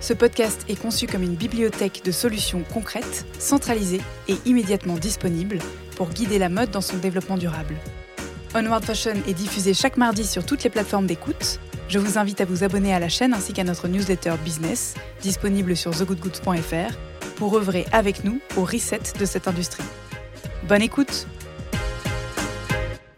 Ce podcast est conçu comme une bibliothèque de solutions concrètes, centralisées et immédiatement disponibles pour guider la mode dans son développement durable. Onward Fashion est diffusé chaque mardi sur toutes les plateformes d'écoute. Je vous invite à vous abonner à la chaîne ainsi qu'à notre newsletter business, disponible sur thegoodgoods.fr, pour œuvrer avec nous au reset de cette industrie. Bonne écoute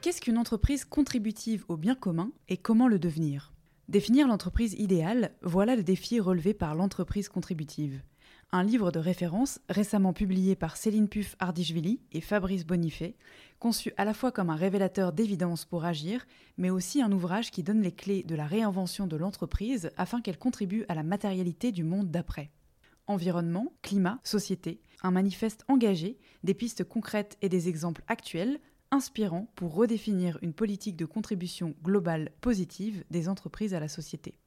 Qu'est-ce qu'une entreprise contributive au bien commun et comment le devenir? Définir l'entreprise idéale, voilà le défi relevé par l'entreprise contributive un livre de référence récemment publié par Céline Puff Ardishvili et Fabrice Bonifay, conçu à la fois comme un révélateur d'évidence pour agir, mais aussi un ouvrage qui donne les clés de la réinvention de l'entreprise afin qu'elle contribue à la matérialité du monde d'après. Environnement, climat, société, un manifeste engagé, des pistes concrètes et des exemples actuels, inspirants pour redéfinir une politique de contribution globale positive des entreprises à la société.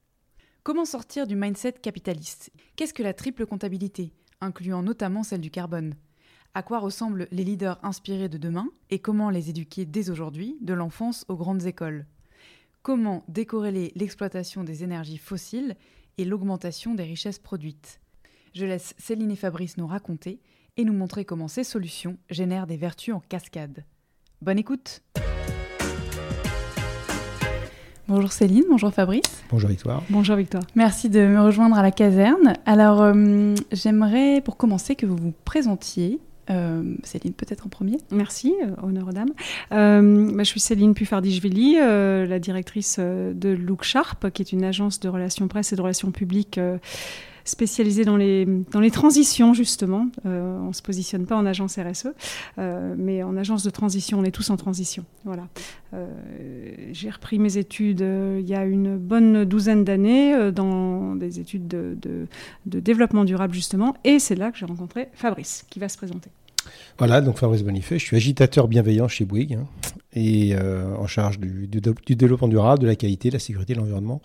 Comment sortir du mindset capitaliste? Qu'est-ce que la triple comptabilité, incluant notamment celle du carbone? À quoi ressemblent les leaders inspirés de demain et comment les éduquer dès aujourd'hui, de l'enfance aux grandes écoles? Comment décorréler l'exploitation des énergies fossiles et l'augmentation des richesses produites? Je laisse Céline et Fabrice nous raconter et nous montrer comment ces solutions génèrent des vertus en cascade. Bonne écoute Bonjour Céline, bonjour Fabrice. Bonjour Victoire. Bonjour Victoire. Merci de me rejoindre à la caserne. Alors, euh, j'aimerais pour commencer que vous vous présentiez. Euh, Céline, peut-être en premier. Merci, euh, honneur aux dames. Bah, je suis Céline Puffardichvili, la directrice de Look Sharp, qui est une agence de relations presse et de relations publiques spécialisée dans les, dans les transitions, justement. Euh, on ne se positionne pas en agence RSE, euh, mais en agence de transition, on est tous en transition. Voilà. Euh, j'ai repris mes études il y a une bonne douzaine d'années dans des études de, développement durable, justement, et c'est là que j'ai rencontré Fabrice, qui va se présenter. Voilà, donc Fabrice Bonifay, je suis agitateur bienveillant chez Bouygues hein, et en charge du, développement durable, de la qualité, de la sécurité, de l'environnement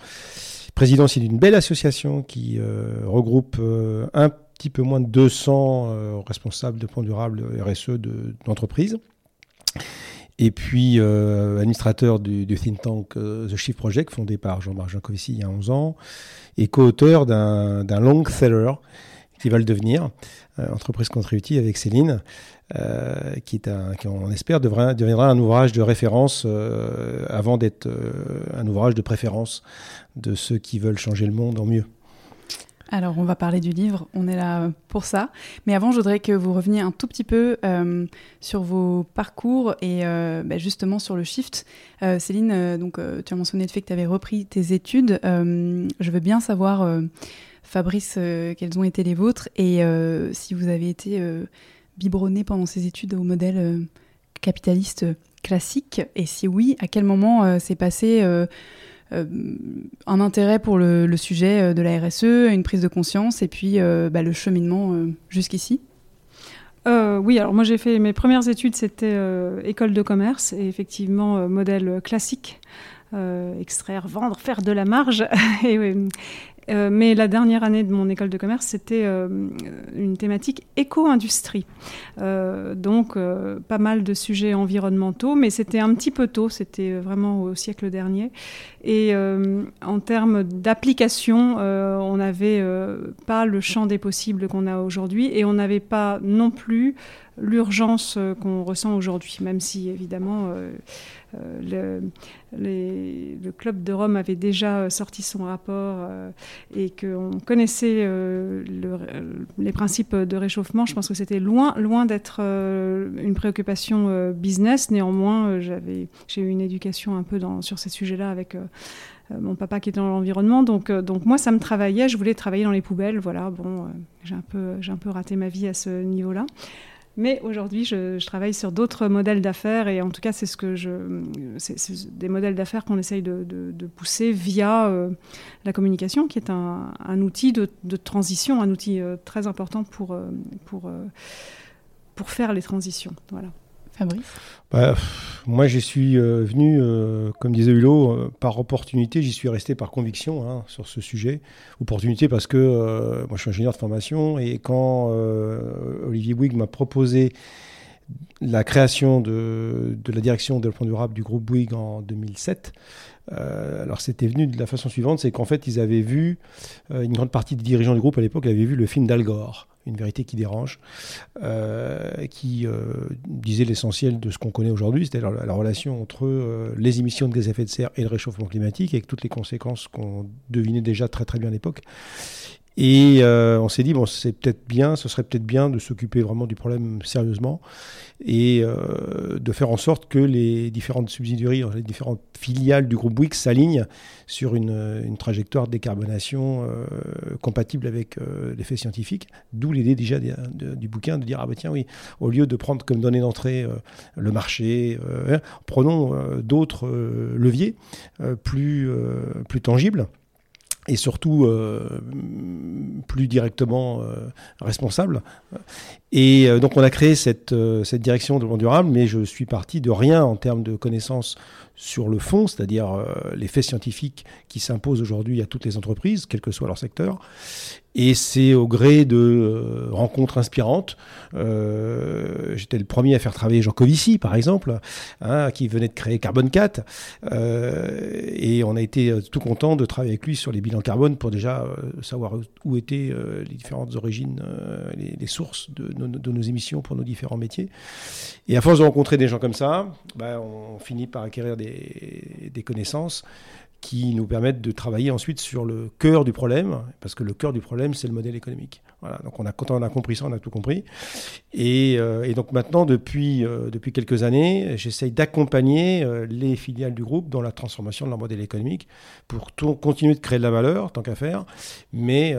président aussi d'une belle association qui euh, regroupe euh, un petit peu moins de 200 euh, responsables de plans durables RSE d'entreprises. et puis administrateur du, think tank The Shift Project, fondé par Jean-Marc Jancovici il y a 11 ans, et co-auteur d'un long seller qui va le devenir, entreprise contributive avec Céline, qui, est un, qui, on espère, devra, deviendra un ouvrage de référence avant d'être un ouvrage de préférence de ceux qui veulent changer le monde en mieux. Alors, on va parler du livre, on est là pour ça. Mais avant, je voudrais que vous reveniez un tout petit peu euh, sur vos parcours et euh, bah, justement sur le shift. Euh, Céline, donc, tu as mentionné le fait que tu avais repris tes études. je veux bien savoir, Fabrice, quelles ont été les vôtres et si vous avez été biberonné pendant ces études au modèle capitaliste classique. Et si oui, à quel moment s'est passé euh, un intérêt pour le, sujet euh, de la RSE, une prise de conscience et puis euh, bah, le cheminement jusqu'ici? Oui, alors moi j'ai fait mes premières études, c'était école de commerce et effectivement modèle classique. extraire, vendre, faire de la marge. euh, mais la dernière année de mon école de commerce, c'était euh, une thématique éco-industrie. Euh, donc, pas mal de sujets environnementaux, mais c'était un petit peu tôt, c'était vraiment au siècle dernier. Et en termes d'application, on n'avait pas le champ des possibles qu'on a aujourd'hui et on n'avait pas non plus l'urgence qu'on ressent aujourd'hui, même si évidemment le, le, Club de Rome avait déjà sorti son rapport et qu'on connaissait le, les principes de réchauffement, je pense que c'était loin, loin d'être une préoccupation business. Néanmoins, j'ai eu une éducation un peu sur ces sujets-là avec euh, mon papa qui était dans l'environnement. Donc, euh, donc moi, ça me travaillait. Je voulais travailler dans les poubelles. Voilà, bon, euh, j'ai un, peu, j'ai un peu raté ma vie à ce niveau-là. Mais aujourd'hui, je, travaille sur d'autres modèles d'affaires et en tout cas, c'est ce que je, c'est, des modèles d'affaires qu'on essaye de, pousser via la communication, qui est un, outil de, transition, un outil très important pour, pour, pour faire les transitions. Voilà. Bah, Moi, j'y suis euh, venu, euh, comme disait Hulot, euh, par opportunité. J'y suis resté par conviction hein, sur ce sujet. Opportunité parce que moi, je suis ingénieur de formation et quand Olivier Bouygues m'a proposé la création de, la direction de développement durable du groupe Bouygues en 2007, alors c'était venu de la façon suivante, c'est qu'en fait ils avaient vu, une grande partie des dirigeants du groupe à l'époque avaient vu le film d'Al Gore une vérité qui dérange, euh, qui euh, disait l'essentiel de ce qu'on connaît aujourd'hui, c'est-à-dire la, relation entre euh, les émissions de gaz à effet de serre et le réchauffement climatique, avec toutes les conséquences qu'on devinait déjà très très bien à l'époque. Et euh, on s'est dit, bon, c'est peut-être bien, ce serait peut-être bien de s'occuper vraiment du problème sérieusement et euh, de faire en sorte que les différentes subsidiaries, les différentes filiales du groupe Bouygues s'alignent sur une, une, trajectoire de décarbonation euh, compatible avec les faits scientifiques. D'où l'idée déjà du bouquin de dire, ah bah tiens, oui, au lieu de prendre comme donnée d'entrée le marché, hein, prenons d'autres leviers plus, plus tangibles et surtout euh, plus directement euh, responsable. Et euh, donc on a créé cette, cette direction de développement durable, mais je suis parti de rien en termes de connaissances sur le fond, c'est-à-dire les faits scientifiques qui s'imposent aujourd'hui à toutes les entreprises, quel que soit leur secteur. Et c'est au gré de euh, rencontres inspirantes. Euh, j'étais le premier à faire travailler Jean Covici, par exemple, hein, qui venait de créer Carbone 4. Euh, et on a été tout content de travailler avec lui sur les bilans carbone pour déjà savoir où étaient les différentes origines, les, sources de, nos émissions pour nos différents métiers. Et à force de rencontrer des gens comme ça, bah, on finit par acquérir des, des connaissances qui nous permettent de travailler ensuite sur le cœur du problème, parce que le cœur du problème, c'est le modèle économique. Voilà, donc on a, quand on a compris ça, on a tout compris. Et, euh, donc maintenant, depuis, euh, depuis quelques années, j'essaye d'accompagner euh, les filiales du groupe dans la transformation de leur modèle économique pour continuer de créer de la valeur, tant qu'à faire, mais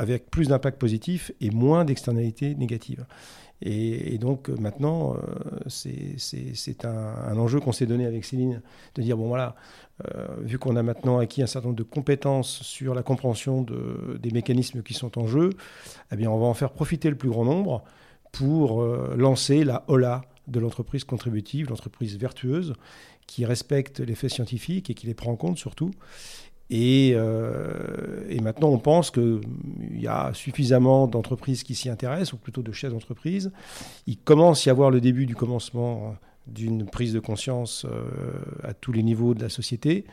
avec plus d'impact positif et moins d'externalités négatives. Et, donc maintenant, c'est un, enjeu qu'on s'est donné avec Céline, de dire, bon voilà, euh, vu qu'on a maintenant acquis un certain nombre de compétences sur la compréhension de, des mécanismes qui sont en jeu, eh bien, on va en faire profiter le plus grand nombre pour euh, lancer la HOLA de l'entreprise contributive, l'entreprise vertueuse, qui respecte les faits scientifiques et qui les prend en compte surtout. Et, euh, et maintenant, on pense qu'il y a suffisamment d'entreprises qui s'y intéressent, ou plutôt de chefs d'entreprise. Il commence à y avoir le début du commencement d'une prise de conscience euh, à tous les niveaux de la société.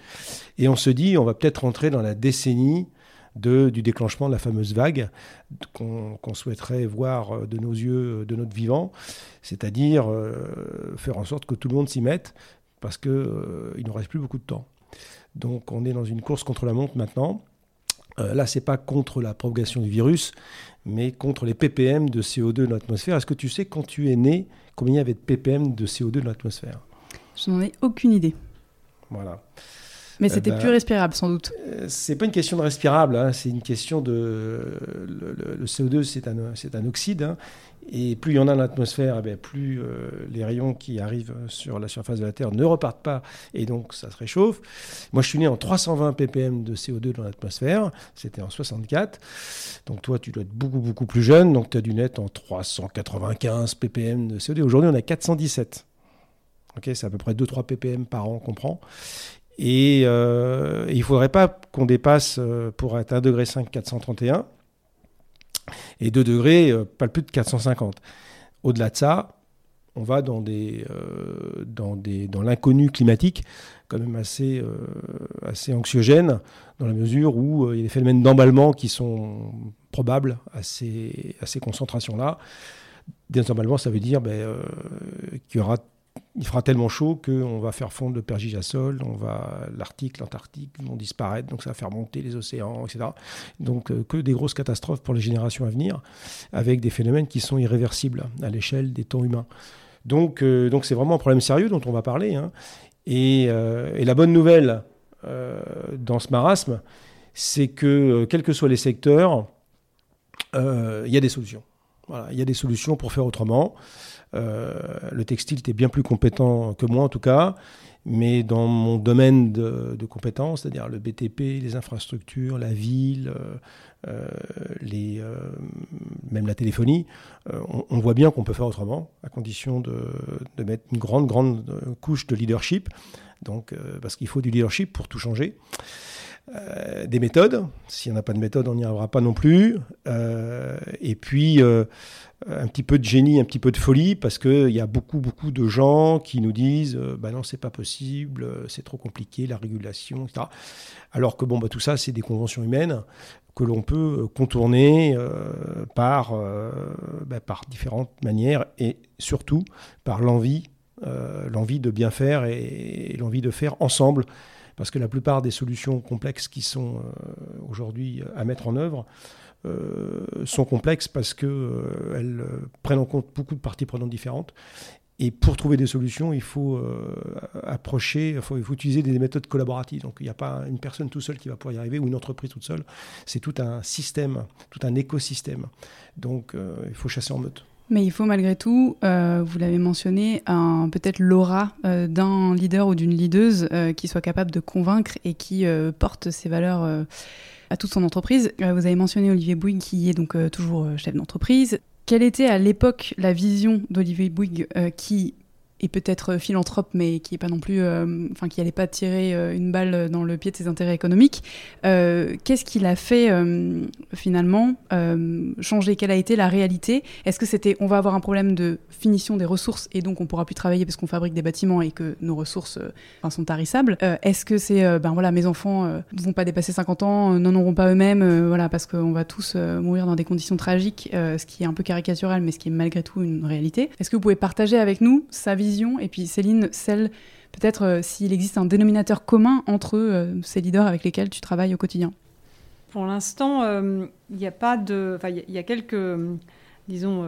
Et on se dit, on va peut-être rentrer dans la décennie du déclenchement de la fameuse vague qu'on souhaiterait voir de nos yeux, de notre vivant, c'est-à-dire euh, faire en sorte que tout le monde s'y mette, parce qu'il il ne reste plus beaucoup de temps. Donc on est dans une course contre la montre maintenant. là, ce n'est pas contre la propagation du virus, mais contre les ppm de CO2 de l'atmosphère. Est-ce que tu sais quand tu es né combien il y avait de ppm de CO2 dans l'atmosphère? Je n'en ai aucune idée. Voilà. Mais c'était eh ben, plus respirable sans doute. Euh, c'est pas une question de respirable, hein, c'est une question de. Le, CO2, c'est un, c'est un oxyde. Hein, et plus il y en a dans l'atmosphère, eh plus euh, les rayons qui arrivent sur la surface de la Terre ne repartent pas et donc ça se réchauffe. Moi, je suis né en 320 ppm de CO2 dans l'atmosphère, c'était en 64. Donc toi, tu dois être beaucoup, beaucoup plus jeune, donc tu as dû naître en 395 ppm de CO2. Aujourd'hui, on a 417. Ok, c'est à peu près 2-3 ppm par an qu'on prend. Et, euh, il ne faudrait pas qu'on dépasse, euh, pour être 1,5 degré 431 et 2 degrés, euh, pas plus de 450. Au-delà de ça, on va dans, des, euh, dans, des, dans l'inconnu climatique, quand même assez, euh, assez anxiogène, dans la mesure où il y a des phénomènes d'emballement qui sont probables à ces, à ces concentrations-là. Des emballements, ça veut dire ben, qu'il y aura il fera tellement chaud qu'on va faire fondre le pergigasol, on va l'Arctique, l'Antarctique vont disparaître, donc ça va faire monter les océans, etc. Donc euh, que des grosses catastrophes pour les générations à venir, avec des phénomènes qui sont irréversibles à l'échelle des temps humains. Donc euh, donc c'est vraiment un problème sérieux dont on va parler. Hein. Et, et, la bonne nouvelle dans ce marasme, c'est que quels que soient les secteurs, il y a des solutions. Il y a des solutions pour faire autrement. Euh, le textile était bien plus compétent que moi en tout cas, mais dans mon domaine de, compétences, c'est-à-dire le BTP, les infrastructures, la ville, euh, euh, même la téléphonie, on, voit bien qu'on peut faire autrement, à condition de, mettre une grande, grande couche de leadership, donc, parce qu'il faut du leadership pour tout changer. Des méthodes. S'il n'y en a pas de méthode, on n'y arrivera pas non plus. et puis, euh, un petit peu de génie, un petit peu de folie, parce qu'il y a beaucoup, beaucoup de gens qui nous disent euh, bah non, c'est pas possible, euh, c'est trop compliqué, la régulation, etc. Alors que bon, bah, tout ça, c'est des conventions humaines que l'on peut contourner bah, par différentes manières et surtout par l'envie, l'envie de bien faire et, l'envie de faire ensemble. Parce que la plupart des solutions complexes qui sont aujourd'hui à mettre en œuvre, euh, sont complexes parce qu'elles euh, euh, prennent en compte beaucoup de parties prenantes différentes. Et pour trouver des solutions, il faut approcher, il faut, il faut, utiliser des méthodes collaboratives. Donc il n'y a pas une personne tout seul qui va pouvoir y arriver ou une entreprise toute seule. C'est tout un système, tout un écosystème. Donc il faut chasser en meute. Mais il faut malgré tout, vous l'avez mentionné, peut-être l'aura d'un leader ou d'une leaduse qui soit capable de convaincre et qui porte ses valeurs à toute son entreprise. Euh, vous avez mentionné Olivier Bouygues qui est donc euh, toujours euh, chef d'entreprise. Quelle était à l'époque la vision d'Olivier Bouygues qui et peut-être philanthrope, mais qui est pas non plus, euh, enfin qui n'allait pas tirer euh, une balle dans le pied de ses intérêts économiques. Euh, qu'est-ce qu'il a fait finalement changer Quelle a été la réalité? Est-ce que c'était on va avoir un problème de finition des ressources et donc on pourra plus travailler parce qu'on fabrique des bâtiments et que nos ressources sont tarissables? Est-ce que c'est ben voilà mes enfants ne vont pas dépasser 50 ans, n'en auront pas eux-mêmes, voilà parce qu'on va tous mourir dans des conditions tragiques, ce qui est un peu caricatural mais ce qui est malgré tout une réalité? Est-ce que vous pouvez partager avec nous sa vision et puis Céline, celle peut-être euh, s'il existe un dénominateur commun entre euh, ces leaders avec lesquels tu travailles au quotidien Pour l'instant, euh, il n'y a pas de... Il y, a quelques, disons,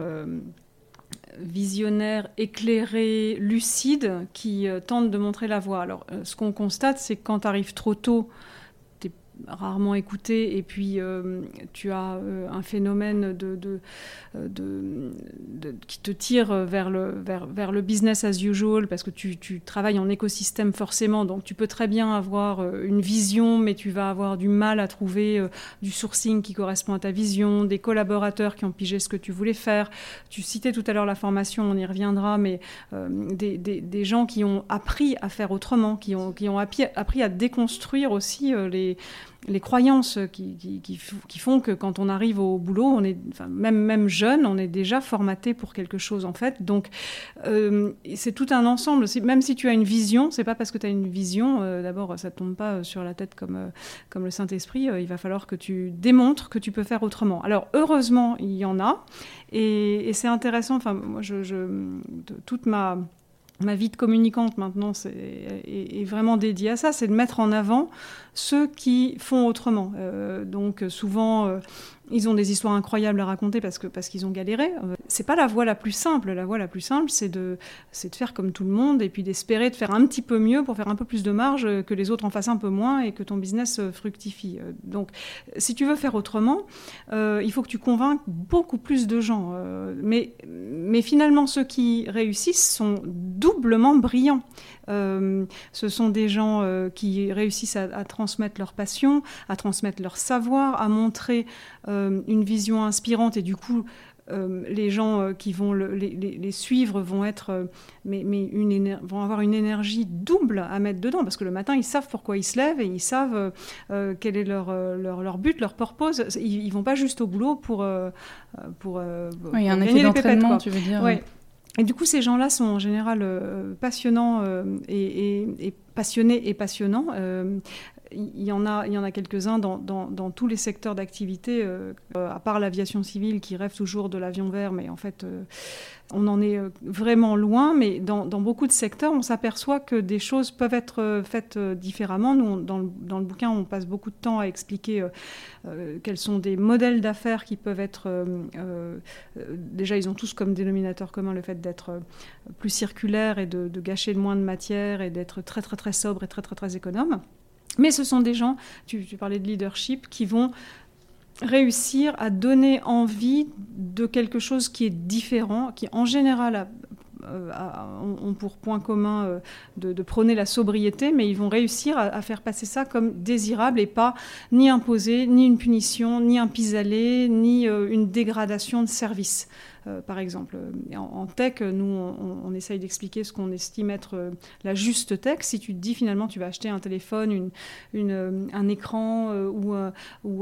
visionnaires éclairés, lucides, qui tentent de montrer la voie. Alors, ce qu'on constate, c'est que quand tu arrives trop tôt rarement écouté et puis euh, tu as euh, un phénomène euh, de, qui te tire vers le, vers, vers, le business as usual parce que tu, tu, travailles en écosystème forcément donc tu peux très bien avoir une vision mais tu vas avoir du mal à trouver du sourcing qui correspond à ta vision, des collaborateurs qui ont pigé ce que tu voulais faire. Tu citais tout à l'heure la formation, on y reviendra, mais des, des, des, gens qui ont appris à faire autrement, qui ont, qui ont appris, appris à déconstruire aussi les les croyances qui, font que quand on arrive au boulot, on est, même, même jeune, on est déjà formaté pour quelque chose en fait. Donc euh, c'est tout un ensemble. Même si tu as une vision, c'est pas parce que tu as une vision, euh, d'abord ça tombe pas sur la tête comme, euh, le Saint-Esprit, il va falloir que tu démontres que tu peux faire autrement. Alors heureusement, il y en a. Et, c'est intéressant, enfin moi toute ma ma vie de communicante maintenant c'est, est, vraiment dédiée à ça, c'est de mettre en avant ceux qui font autrement. Euh, donc souvent, euh, ils ont des histoires incroyables à raconter parce parce qu'ils ont galéré. Euh, c'est pas la voie la plus simple. La voie la plus simple, c'est de de faire comme tout le monde et puis d'espérer de faire un petit peu mieux pour faire un peu plus de marge, que les autres en fassent un peu moins et que ton business fructifie. Donc, si tu veux faire autrement, il faut que tu convainques beaucoup plus de gens. mais mais finalement, ceux qui réussissent sont doublement brillants. Euh, ce sont des gens euh, qui réussissent à, transmettre leur passion, à transmettre leur savoir, à montrer euh, une vision inspirante. Et du coup les gens qui vont les, suivre vont être mais, mais une vont avoir une énergie double à mettre dedans. Parce que le matin ils savent pourquoi ils se lèvent et ils savent quel est leur, leur, leur, but leur purpose. Ils, ils vont pas juste au boulot pour pour, oui, il y a un effet d'entraînement tu veux dire et du coup, ces gens-là sont en général euh, passionnants euh, et, passionnés et passionnants. Euh, il y en a, il y en a quelques-uns dans, tous les secteurs d'activité, euh, à part l'aviation civile qui rêve toujours de l'avion vert, mais en fait, euh, on en est euh, vraiment loin. Mais dans, beaucoup de secteurs, on s'aperçoit que des choses peuvent être faites différemment. Nous, dans, le, dans, le, bouquin, on passe beaucoup de temps à expliquer quels sont des modèles d'affaires qui peuvent être. déjà, ils ont tous comme dénominateur commun le fait d'être plus circulaire et de, de gâcher le moins de matière et d'être très, très, très sobre et très, très, très économe. Mais ce sont des gens, tu, parlais de leadership, qui vont réussir à donner envie de quelque chose qui est différent, qui en général euh, ont pour point commun euh, de, prôner la sobriété, mais ils vont réussir à, faire passer ça comme désirable et pas ni imposé, ni une punition, ni un pis-aller, ni euh, une dégradation de service. Euh, par exemple. En, tech, nous, on, essaye d'expliquer ce qu'on estime être euh, la juste tech. Si tu te dis finalement tu vas acheter un téléphone, une, euh, un écran ou,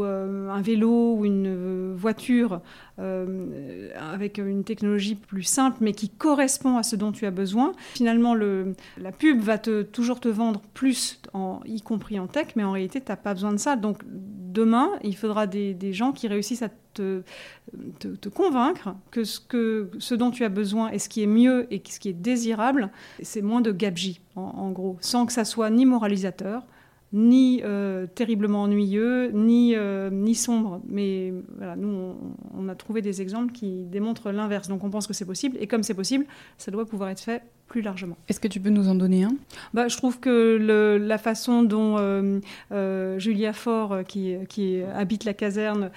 un vélo ou une voiture avec une technologie plus simple mais qui correspond à ce dont tu as besoin, finalement le, la pub va toujours te vendre plus, y compris en tech, mais en réalité, tu n'as pas besoin de ça. Donc demain, il faudra des, des gens qui réussissent à te, convaincre que ce, que ce dont tu as besoin et ce qui est mieux et ce qui est désirable, c'est moins de gabegie, en, gros, sans que ça soit ni moralisateur, ni euh, terriblement ennuyeux, ni, euh, ni sombre. Mais voilà, nous, on, a trouvé des exemples qui démontrent l'inverse. Donc on pense que c'est possible. Et comme c'est possible, ça doit pouvoir être fait plus largement. Est-ce que tu peux nous en donner un? Bah, Je trouve que la façon dont euh, Julia Faure, qui, qui, habite la caserne,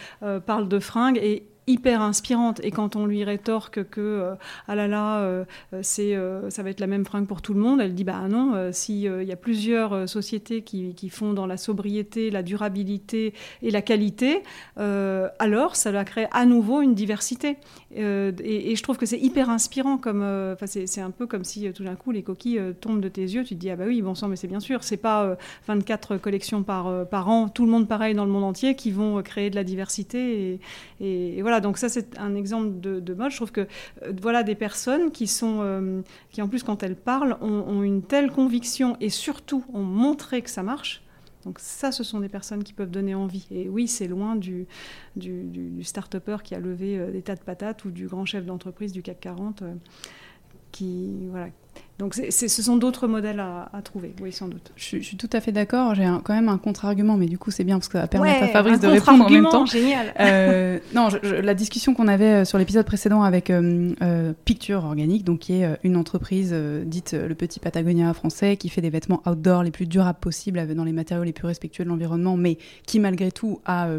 parle de fringues est hyper inspirante. Et quand on lui rétorque que euh, ah là là euh, c'est euh, ça va être la même fringue pour tout le monde elle dit bah non s'il y a plusieurs sociétés qui, qui, font dans la sobriété la durabilité et la qualité alors ça va créer à nouveau une diversité. Et, je trouve que c'est hyper inspirant comme enfin c'est un peu comme si tout d'un coup les coquilles tombent de tes yeux tu te dis ah bah oui bon sang mais c'est bien sûr c'est pas 24 collections par, par an tout le monde pareil dans le monde entier qui vont créer de la diversité et, et voilà donc ça c'est un exemple de, mode. Je trouve que euh, voilà des personnes qui sont, euh, qui en plus quand elles parlent, ont, une telle conviction et surtout ont montré que ça marche. Donc ça, ce sont des personnes qui peuvent donner envie. Et oui, c'est loin du, du, du, start-upper qui a levé euh, des tas de patates ou du grand chef d'entreprise du CAC 40 qui, voilà, donc ce sont d'autres modèles à, trouver, oui, sans doute. Je, suis tout à fait d'accord. J'ai quand même un contre-argument, mais du coup, c'est bien parce que ça va permettre à Fabrice de répondre en même temps. Génial. Euh, non, la discussion qu'on avait euh, sur l'épisode précédent avec euh, Picture Organique, donc qui est une entreprise dite le petit Patagonia français, qui fait des vêtements outdoor les plus durables possibles, dans les matériaux les plus respectueux de l'environnement, mais qui malgré tout a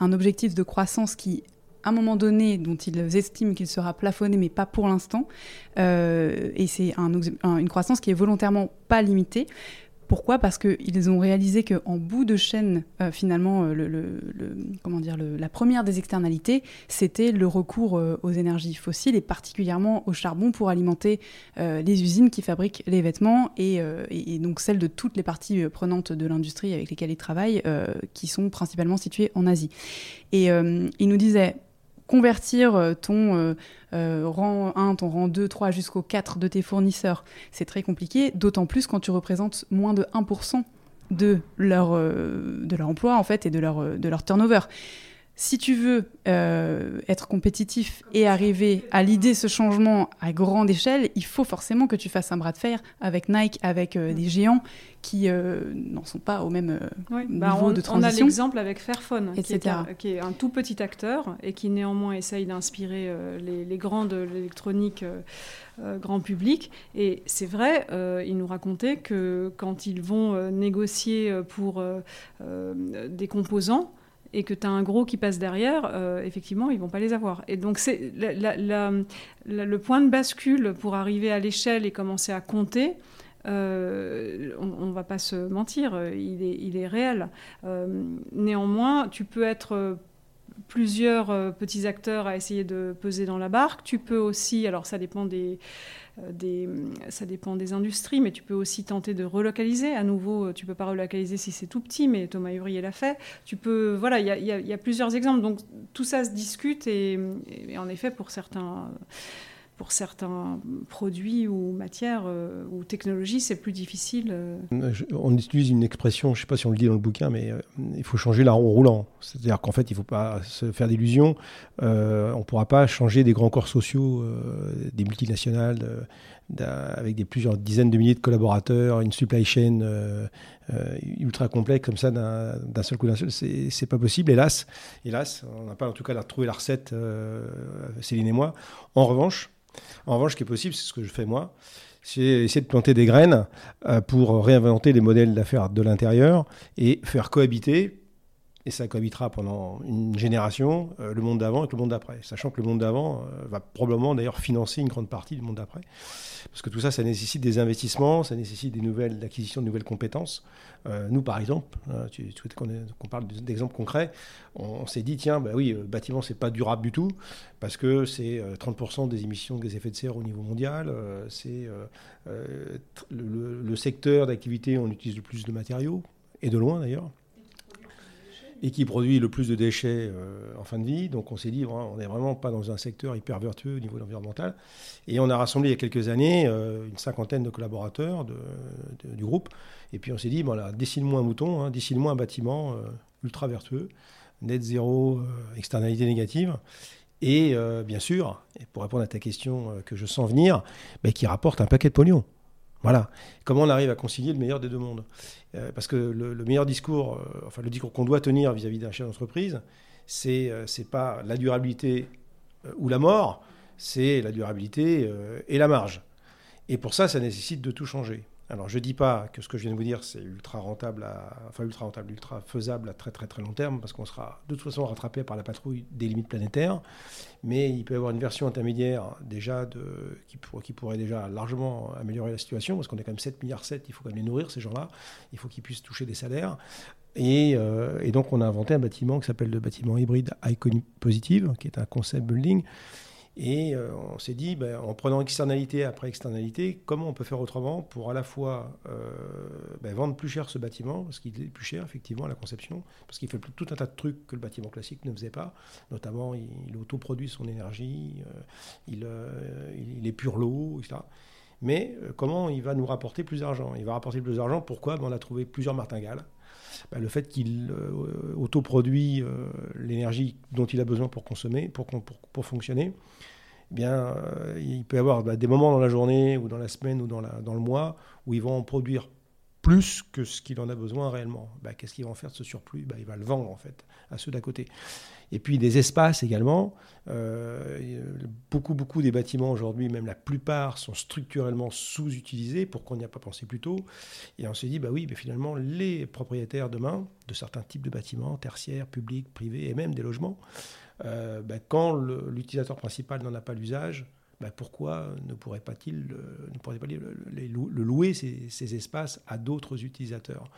un objectif de croissance qui un moment donné dont ils estiment qu'il sera plafonné, mais pas pour l'instant. Euh, et c'est une croissance qui est volontairement pas limitée. Pourquoi? Parce qu'ils ont réalisé qu'en bout de chaîne, euh, finalement, euh, comment dire, la première des externalités, c'était le recours aux énergies fossiles et particulièrement au charbon pour alimenter les usines qui fabriquent les vêtements et, donc celles de toutes les parties prenantes de l'industrie avec lesquelles ils travaillent, qui sont principalement situées en Asie. Et ils nous disaient convertir euh, ton euh, euh, rang 1, ton rang 2, 3 jusqu'au 4 de tes fournisseurs, c'est très compliqué, d'autant plus quand tu représentes moins de 1% de leur, de leur emploi et de leur, de leur turnover si tu veux euh, être compétitif et arriver à l'idée ce changement à grande échelle, il faut forcément que tu fasses un bras de fer avec Nike, avec euh, des géants qui euh, n'en sont pas au même bah, niveau de transition. On a l'exemple avec Fairphone, qui est, qui est, un tout petit acteur et qui néanmoins essaye d'inspirer les, les, grands de l'électronique grand public. Et c'est vrai, ils nous racontaient que quand ils vont négocier pour des composants, et que tu as un gros qui passe derrière, euh, effectivement, ils vont pas les avoir. Et donc, c'est le point de bascule pour arriver à l'échelle et commencer à compter. Euh, on, ne va pas se mentir, il est, il est réel. Euh, néanmoins, tu peux être plusieurs petits acteurs à essayer de peser dans la barque. Tu peux aussi, alors ça dépend des, des, ça dépend des industries, mais tu peux aussi tenter de relocaliser. À nouveau, euh, tu peux pas relocaliser si c'est tout petit, mais Thomas Hurier l'a fait. Tu peux, voilà, il y, y a, plusieurs exemples. Donc tout ça se discute et, en effet, pour certains pour certains produits ou matières euh, ou technologies, c'est plus difficile. Euh. On utilise une expression, je ne sais pas si on le dit dans le bouquin, mais euh, il faut changer la roue roulant. C'est-à-dire qu'en fait, il ne faut pas se faire d'illusions. on ne pourra pas changer des grands corps sociaux, des multinationales, avec des plusieurs dizaines de milliers de collaborateurs, une supply chain ultra complexe comme ça d'un seul coup d'un seul. C'est pas possible, hélas. Hélas, on n'a pas en tout cas trouvé la recette, Céline et moi. En revanche, en revanche, ce qui est possible, c'est ce que je fais moi, c'est essayer de planter des graines euh, pour réinventer les modèles d'affaires de l'intérieur et faire cohabiter, et ça cohabitera pendant une génération, euh, le monde d'avant avec le monde d'après. Sachant que le monde d'avant euh, va probablement d'ailleurs financer une grande partie du monde d'après. Parce que tout ça, ça nécessite des investissements, ça nécessite des nouvelles, l'acquisition de nouvelles compétences. Euh, nous, par exemple, euh, tu, souhaitais qu'on parle d'exemples concrets, on, s'est dit, tiens, bah oui, le bâtiment, c'est pas durable du tout, parce que c'est 30% des émissions de gaz à effet de serre au niveau mondial, c'est le, le secteur d'activité où on utilise le plus de matériaux, et de loin d'ailleurs et qui produit le plus de déchets euh, en fin de vie. Donc on s'est dit, on n'est vraiment pas dans un secteur hyper vertueux au niveau environnemental. Et on a rassemblé il y a quelques années euh, une cinquantaine de collaborateurs du groupe. Et puis on s'est dit, voilà, dessine-moi un mouton, hein, dessine-moi un bâtiment euh, ultra vertueux, net zéro, externalité négative. Et bien sûr, pour répondre à ta question que je sens venir, qui rapporte un paquet de pognon. Voilà. Comment on arrive à concilier le meilleur des deux mondes? Parce que le, meilleur discours, euh, enfin le discours qu'on doit tenir vis-à-vis d'un chef d'entreprise, c'est n'est euh, pas la durabilité ou la mort, c'est la durabilité et la marge. Et pour ça, ça nécessite de tout changer. Alors, je ne dis pas que ce que je viens de vous dire, c'est ultra rentable, enfin ultra rentable, ultra faisable à très très très long terme, parce qu'on sera de toute façon rattrapé par la patrouille des limites planétaires. Mais il peut y avoir une version intermédiaire déjà qui, pourrait déjà largement améliorer la situation, parce qu'on est quand même 7 milliards 7, il faut quand même les nourrir ces gens-là, il faut qu'ils puissent toucher des salaires. Et, euh, et, donc, on a inventé un bâtiment qui s'appelle le bâtiment hybride Iconic Positive, qui est un concept building et euh, on s'est dit, ben, en prenant externalité après externalité, comment on peut faire autrement pour à la fois euh, ben, vendre plus cher ce bâtiment, parce qu'il est plus cher effectivement à la conception, parce qu'il fait tout un tas de trucs que le bâtiment classique ne faisait pas, notamment il, autoproduit son énergie, euh, il, il, épure l'eau, etc. Mais comment il va nous rapporter plus d'argent? Il va rapporter plus d'argent, pourquoi? Ben, On a trouvé plusieurs martingales. Le fait qu'il autoproduit l'énergie dont il a besoin pour consommer, pour, fonctionner, eh bien, euh, il peut y avoir bah, des moments dans la journée ou dans la semaine ou dans, le mois où ils vont en produire plus que ce qu'il en a besoin réellement. Bah, qu'est-ce qu'ils vont faire de ce surplus? Bah, Il va le vendre en fait à ceux d'à côté. Et puis des espaces également. Euh, beaucoup, beaucoup des bâtiments aujourd'hui, même la plupart, sont structurellement sous-utilisés. Pourquoi on n'y a pas pensé plus tôt Et on s'est dit, bah oui, mais finalement, les propriétaires demain de certains types de bâtiments, tertiaires, publics, privés et même des logements, euh, ben, quand l'utilisateur principal n'en a pas l'usage, ben, pourquoi ne pourrait pas-il ne pourrait pas louer ces, espaces à d'autres utilisateurs?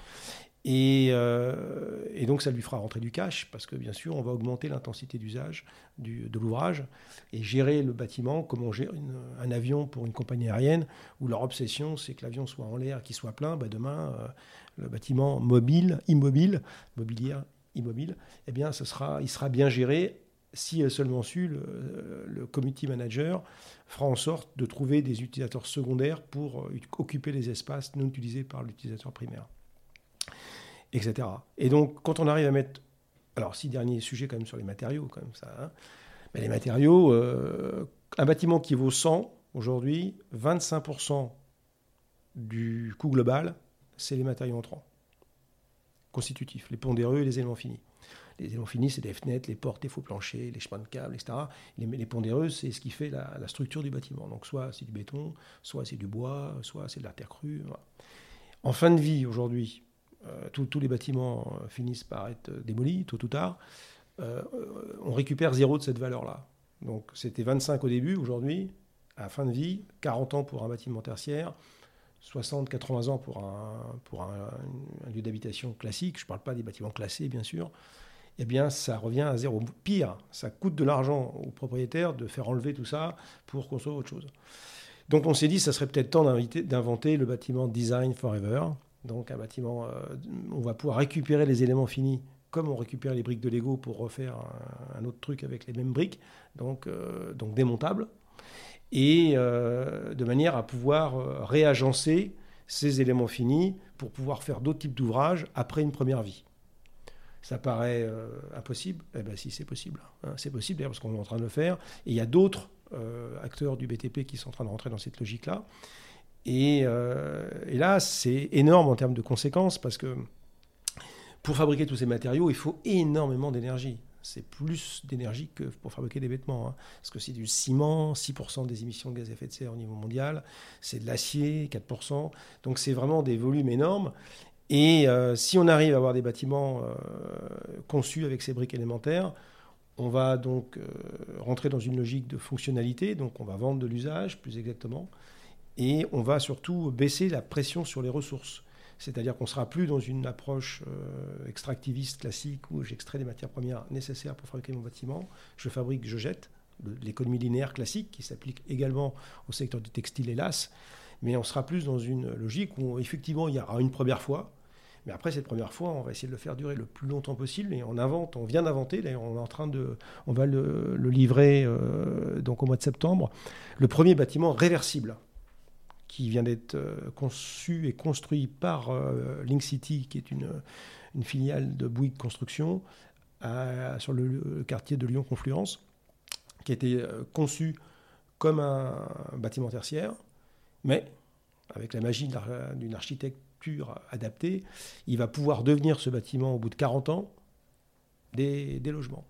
Euh, et, donc ça lui fera rentrer du cash parce que bien sûr on va augmenter l'intensité d'usage de l'ouvrage et gérer le bâtiment comme on gère un avion pour une compagnie aérienne où leur obsession c'est que l'avion soit en l'air, qu'il soit plein. Ben, demain euh, le bâtiment mobile, immobile, mobilière immobile, eh bien ce sera, il sera bien géré si seulement su, le, community manager fera en sorte de trouver des utilisateurs secondaires pour euh, occuper les espaces non utilisés par l'utilisateur primaire, etc. Et donc, quand on arrive à mettre... Alors, si dernier sujet quand même sur les matériaux, comme ça. Hein, mais les matériaux, euh, un bâtiment qui vaut 100 aujourd'hui, 25% du coût global, c'est les matériaux entrants, constitutifs, les pondéreux et les éléments finis. Les éléments finis, c'est des fenêtres, les portes, les faux planchers, les chemins de câbles, etc. Les, les pondéreuses, c'est ce qui fait la, structure du bâtiment. Donc soit c'est du béton, soit c'est du bois, soit c'est de la terre crue. En fin de vie, aujourd'hui, euh, tous les bâtiments euh, finissent par être démolis, tôt ou tard. Euh, on récupère zéro de cette valeur-là. Donc c'était 25 au début, aujourd'hui, à fin de vie, 40 ans pour un bâtiment tertiaire, 60, 80 ans pour un, pour un lieu d'habitation classique. Je ne parle pas des bâtiments classés, bien sûr eh bien, ça revient à zéro. Pire, ça coûte de l'argent aux propriétaires de faire enlever tout ça pour construire autre chose. Donc, on s'est dit, ça serait peut-être temps d'inventer le bâtiment Design Forever. Donc, un bâtiment, euh, on va pouvoir récupérer les éléments finis comme on récupère les briques de Lego pour refaire un, autre truc avec les mêmes briques, donc, euh, donc démontable. Et de manière à pouvoir réagencer ces éléments finis pour pouvoir faire d'autres types d'ouvrages après une première vie. Ça paraît impossible Eh bien si, c'est possible. Hein. c'est possible d'ailleurs parce qu'on est en train de le faire. Et il y a d'autres acteurs du BTP qui sont en train de rentrer dans cette logique-là. Et, et, là, c'est énorme en termes de conséquences parce que pour fabriquer tous ces matériaux, il faut énormément d'énergie. C'est plus d'énergie que pour fabriquer des vêtements. Hein. Parce que c'est du ciment, 6% des émissions de gaz à effet de serre au niveau mondial. C'est de l'acier, 4%. Donc c'est vraiment des volumes énormes. Et euh, si on arrive à avoir des bâtiments euh, conçus avec ces briques élémentaires, on va donc euh, rentrer dans une logique de fonctionnalité. Donc on va vendre de l'usage, plus exactement. Et on va surtout baisser la pression sur les ressources. C'est-à-dire qu'on ne sera plus dans une approche euh, extractiviste classique où j'extrais des matières premières nécessaires pour fabriquer mon bâtiment, je fabrique, je jette, l'économie linéaire classique qui s'applique également au secteur du textile, hélas. Mais on sera plus dans une logique où effectivement il y aura une première fois, mais après cette première fois, on va essayer de le faire durer le plus longtemps possible. Et on invente, on vient d'inventer, d'ailleurs on est en train de, on va le, livrer euh, donc au mois de septembre, le premier bâtiment réversible qui vient d'être euh, conçu et construit par euh, Link City, qui est une, filiale de Bouygues Construction, sur le, quartier de Lyon-Confluence, qui a été euh, conçu comme un, bâtiment tertiaire, mais avec la magie d'une architecture adaptée, il va pouvoir devenir ce bâtiment au bout de 40 ans des logements.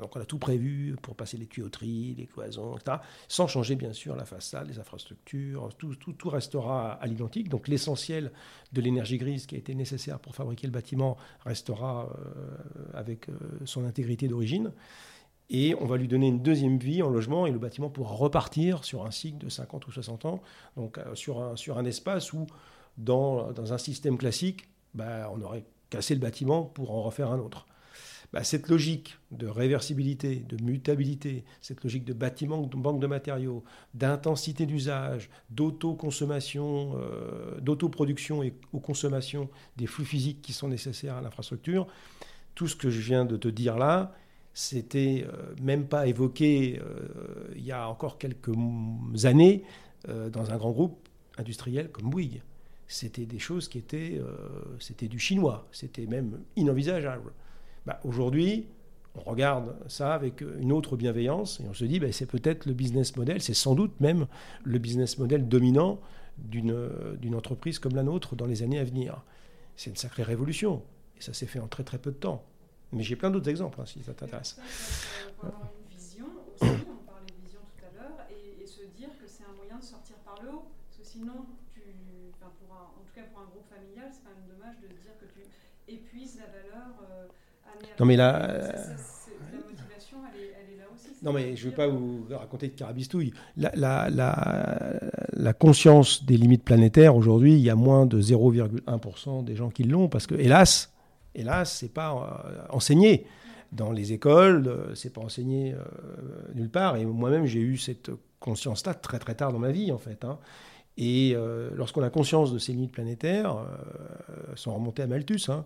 Donc on a tout prévu pour passer les tuyauteries, les cloisons, etc. Sans changer bien sûr la façade, les infrastructures, tout, restera à l'identique. Donc l'essentiel de l'énergie grise qui a été nécessaire pour fabriquer le bâtiment restera euh, avec euh, son intégrité d'origine. Et on va lui donner une deuxième vie en logement et le bâtiment pourra repartir sur un cycle de 50 ou 60 ans, donc euh, sur, un, espace où, dans, dans un système classique, bah, on aurait cassé le bâtiment pour en refaire un autre. Bah, cette logique de réversibilité, de mutabilité, cette logique de bâtiment, de banque de matériaux, d'intensité d'usage, d'autoconsommation, euh, d'autoproduction et aux consommation des flux physiques qui sont nécessaires à l'infrastructure, tout ce que je viens de te dire là, c'était euh, même pas évoqué euh, il y a encore quelques années dans un grand groupe industriel comme Bouygues. C'était des choses qui étaient, c'était du chinois, c'était même inenvisageable. Bah, aujourd'hui, on regarde ça avec une autre bienveillance et on se dit bah, c'est peut-être le business model, c'est sans doute même le business model dominant d'une entreprise comme la nôtre dans les années à venir. C'est une sacrée révolution et ça s'est fait en très très peu de temps. Mais j'ai plein d'autres exemples hein, si ça t'intéresse. Vision aussi, on parlait de vision tout à l'heure, et, se dire que c'est un moyen de sortir par le haut? Parce que sinon, tu, pour en tout cas pour un groupe familial, c'est quand même dommage de dire que tu épuises la valeur. Euh, non, mais là. Non, mais je ne veux pas vous raconter de carabistouille. La, la, la, conscience des limites planétaires, aujourd'hui, il y a moins de 0,1% des gens qui l'ont, parce que, hélas, hélas, c'est pas euh, enseigné. Dans les écoles, euh, c'est pas enseigné euh, nulle part. Et moi-même, j'ai eu cette conscience-là très très tard dans ma vie, en fait. Hein. Et lorsqu'on a conscience de ces limites planétaires, sans remonter à Malthus, hein,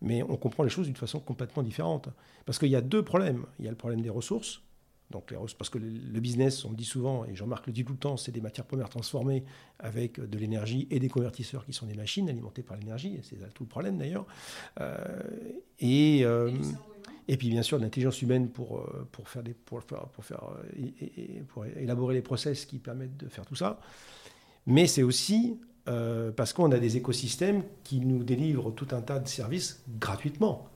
mais on comprend les choses d'une façon complètement différente. Parce qu'il y a deux problèmes. Il y a le problème des ressources. Donc parce que le business, on le dit souvent, et Jean-Marc le dit tout le temps, c'est des matières premières transformées avec de l'énergie et des convertisseurs qui sont des machines alimentées par l'énergie. C'est tout le problème d'ailleurs. Euh, et, euh, et, puis bien sûr l'intelligence humaine pour, euh, pour, faire des, pour, faire, pour, faire, pour élaborer les process qui permettent de faire tout ça. Mais c'est aussi euh, parce qu'on a des écosystèmes qui nous délivrent tout un tas de services gratuitement.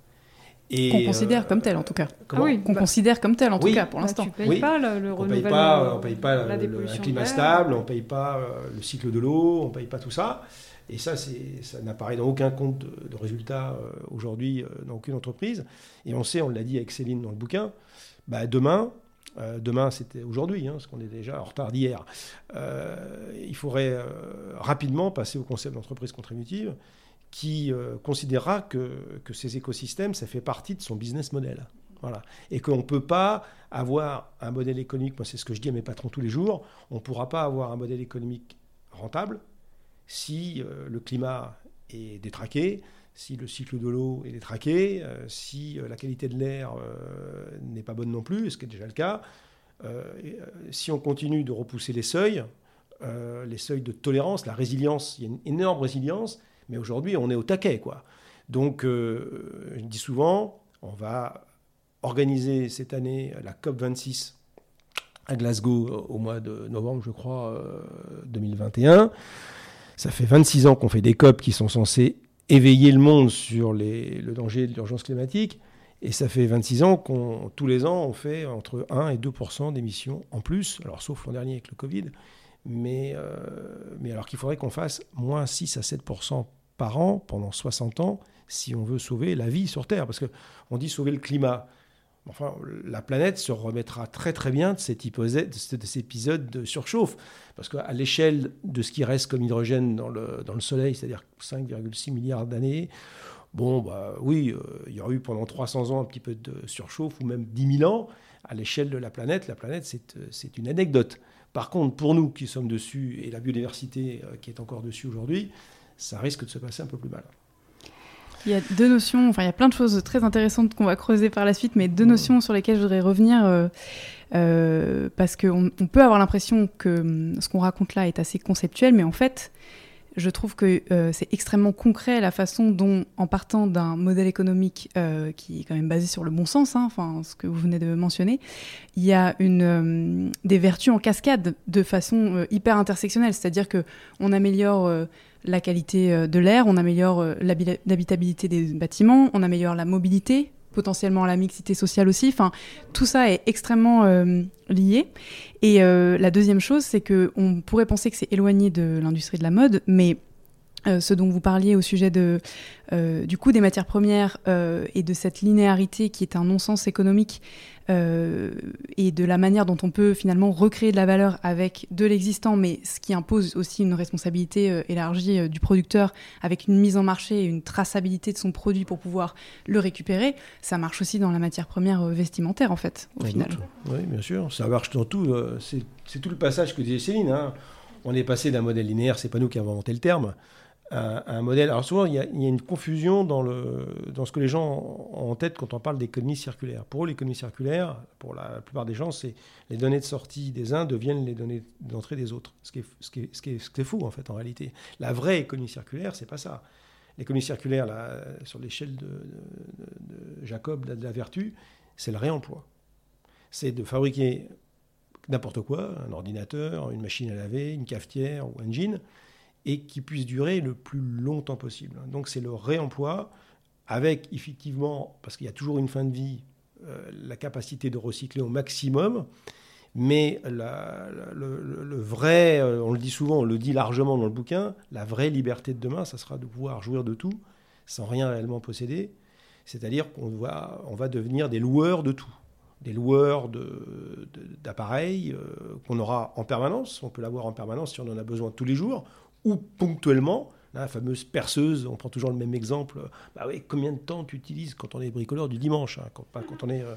Qu'on considère comme tel en tout cas. Ah oui, qu'on bah considère comme tel en tout cas pour bah, l'instant. Tu ne payes pas le, on Paye pas, on paye pas le, climat stable, on ne paye pas euh, le cycle de l'eau, on ne paye pas tout ça. Et ça, ça n'apparaît dans aucun compte de, de résultat euh, aujourd'hui dans aucune entreprise. Et on sait, on l'a dit avec Céline dans le bouquin, bah, demain, euh, demain, c'était aujourd'hui, hein, parce qu'on est déjà en retard d'hier. Euh, il faudrait euh, rapidement passer au concept d'entreprise contributive qui considérera que, que, ces écosystèmes, ça fait partie de son business model. Voilà. Et qu'on ne peut pas avoir un modèle économique, moi c'est ce que je dis à mes patrons tous les jours, on ne pourra pas avoir un modèle économique rentable si le climat est détraqué, si le cycle de l'eau est détraqué, euh, si euh, la qualité de l'air euh, n'est pas bonne non plus, ce qui est déjà le cas, si on continue de repousser les seuils, les seuils de tolérance, la résilience, il y a une énorme résilience, mais aujourd'hui on est au taquet. Quoi. Donc je dis souvent, on va organiser cette année la COP26 à Glasgow au mois de novembre, je crois, 2021. Ça fait 26 ans qu'on fait des COP qui sont censés éveiller le monde sur le danger de l'urgence climatique. Et ça fait 26 ans qu'on, tous les ans, on fait entre 1 et 2% d'émissions en plus, alors sauf l'an dernier avec le Covid, mais, euh, mais alors qu'il faudrait qu'on fasse moins 6 à 7% par an pendant 60 ans si on veut sauver la vie sur Terre. Parce qu'on dit sauver le climat. Enfin, la planète se remettra très très bien de cet, épisode de surchauffe. Parce qu'à l'échelle de ce qui reste comme hydrogène dans le, Soleil, c'est-à-dire 5,6 milliards d'années, bon, bah oui, euh, il y aura eu pendant 300 ans un petit peu de surchauffe, ou même 10 000 ans. À l'échelle de la planète, la planète, c'est une anecdote. Par contre, pour nous qui sommes dessus, et la biodiversité euh, qui est encore dessus aujourd'hui, ça risque de se passer un peu plus mal. Il y a deux notions, enfin il y a plein de choses très intéressantes qu'on va creuser par la suite, mais deux notions sur lesquelles je voudrais revenir, euh, euh, parce qu'on on peut avoir l'impression que hum, ce qu'on raconte là est assez conceptuel, mais en fait, je trouve que euh, c'est extrêmement concret la façon dont, en partant d'un modèle économique qui est quand même basé sur le bon sens, hein, enfin ce que vous venez de mentionner, il y a hum, des vertus en cascade de façon hyper intersectionnelle, c'est-à-dire que on améliore la qualité euh, de l'air, on améliore euh, l'habitabilité des bâtiments, on améliore la mobilité, potentiellement la mixité sociale aussi. Enfin, tout ça est extrêmement euh, lié. Et la deuxième chose, c'est que on pourrait penser que c'est éloigné de l'industrie de la mode, mais ce dont vous parliez au sujet de, du coût des matières premières et de cette linéarité qui est un non-sens économique euh, et de la manière dont on peut finalement recréer de la valeur avec de l'existant, mais ce qui impose aussi une responsabilité euh, élargie euh, du producteur avec une mise en marché et une traçabilité de son produit pour pouvoir le récupérer, ça marche aussi dans la matière première vestimentaire en fait, au final. Oui, bien sûr, ça marche dans tout. C'est tout le passage que disait Céline. Hein. On est passé d'un modèle linéaire, c'est pas nous qui avons inventé le terme, un, modèle. Alors souvent, il y, a, une confusion dans, le, dans ce que les gens ont en tête quand on parle d'économie circulaire. Pour eux, l'économie circulaire, pour la, plupart des gens, c'est les données de sortie des uns deviennent les données d'entrée des autres. Ce qui, est, ce, qui est, ce, qui est, fou, en fait, en réalité. La vraie économie circulaire, c'est pas ça. L'économie circulaire, sur l'échelle de, Jacob, de la vertu, c'est le réemploi. C'est de fabriquer n'importe quoi, un ordinateur, une machine à laver, une cafetière ou un jean, et qui puisse durer le plus longtemps possible. Donc c'est le réemploi avec effectivement, parce qu'il y a toujours une fin de vie, euh, la capacité de recycler au maximum. Mais le, vrai, euh, on le dit souvent, on le dit largement dans le bouquin, la vraie liberté de demain, ça sera de pouvoir jouir de tout sans rien réellement posséder. C'est-à-dire qu'on va, on va devenir des loueurs de tout des loueurs d'appareils de, euh, qu'on aura en permanence. On peut l'avoir en permanence si on en a besoin tous les jours, ou ponctuellement. La fameuse perceuse, on prend toujours le même exemple. Bah oui, combien de temps tu utilises quand on est bricoleur du dimanche hein, quand, quand, on est. Euh,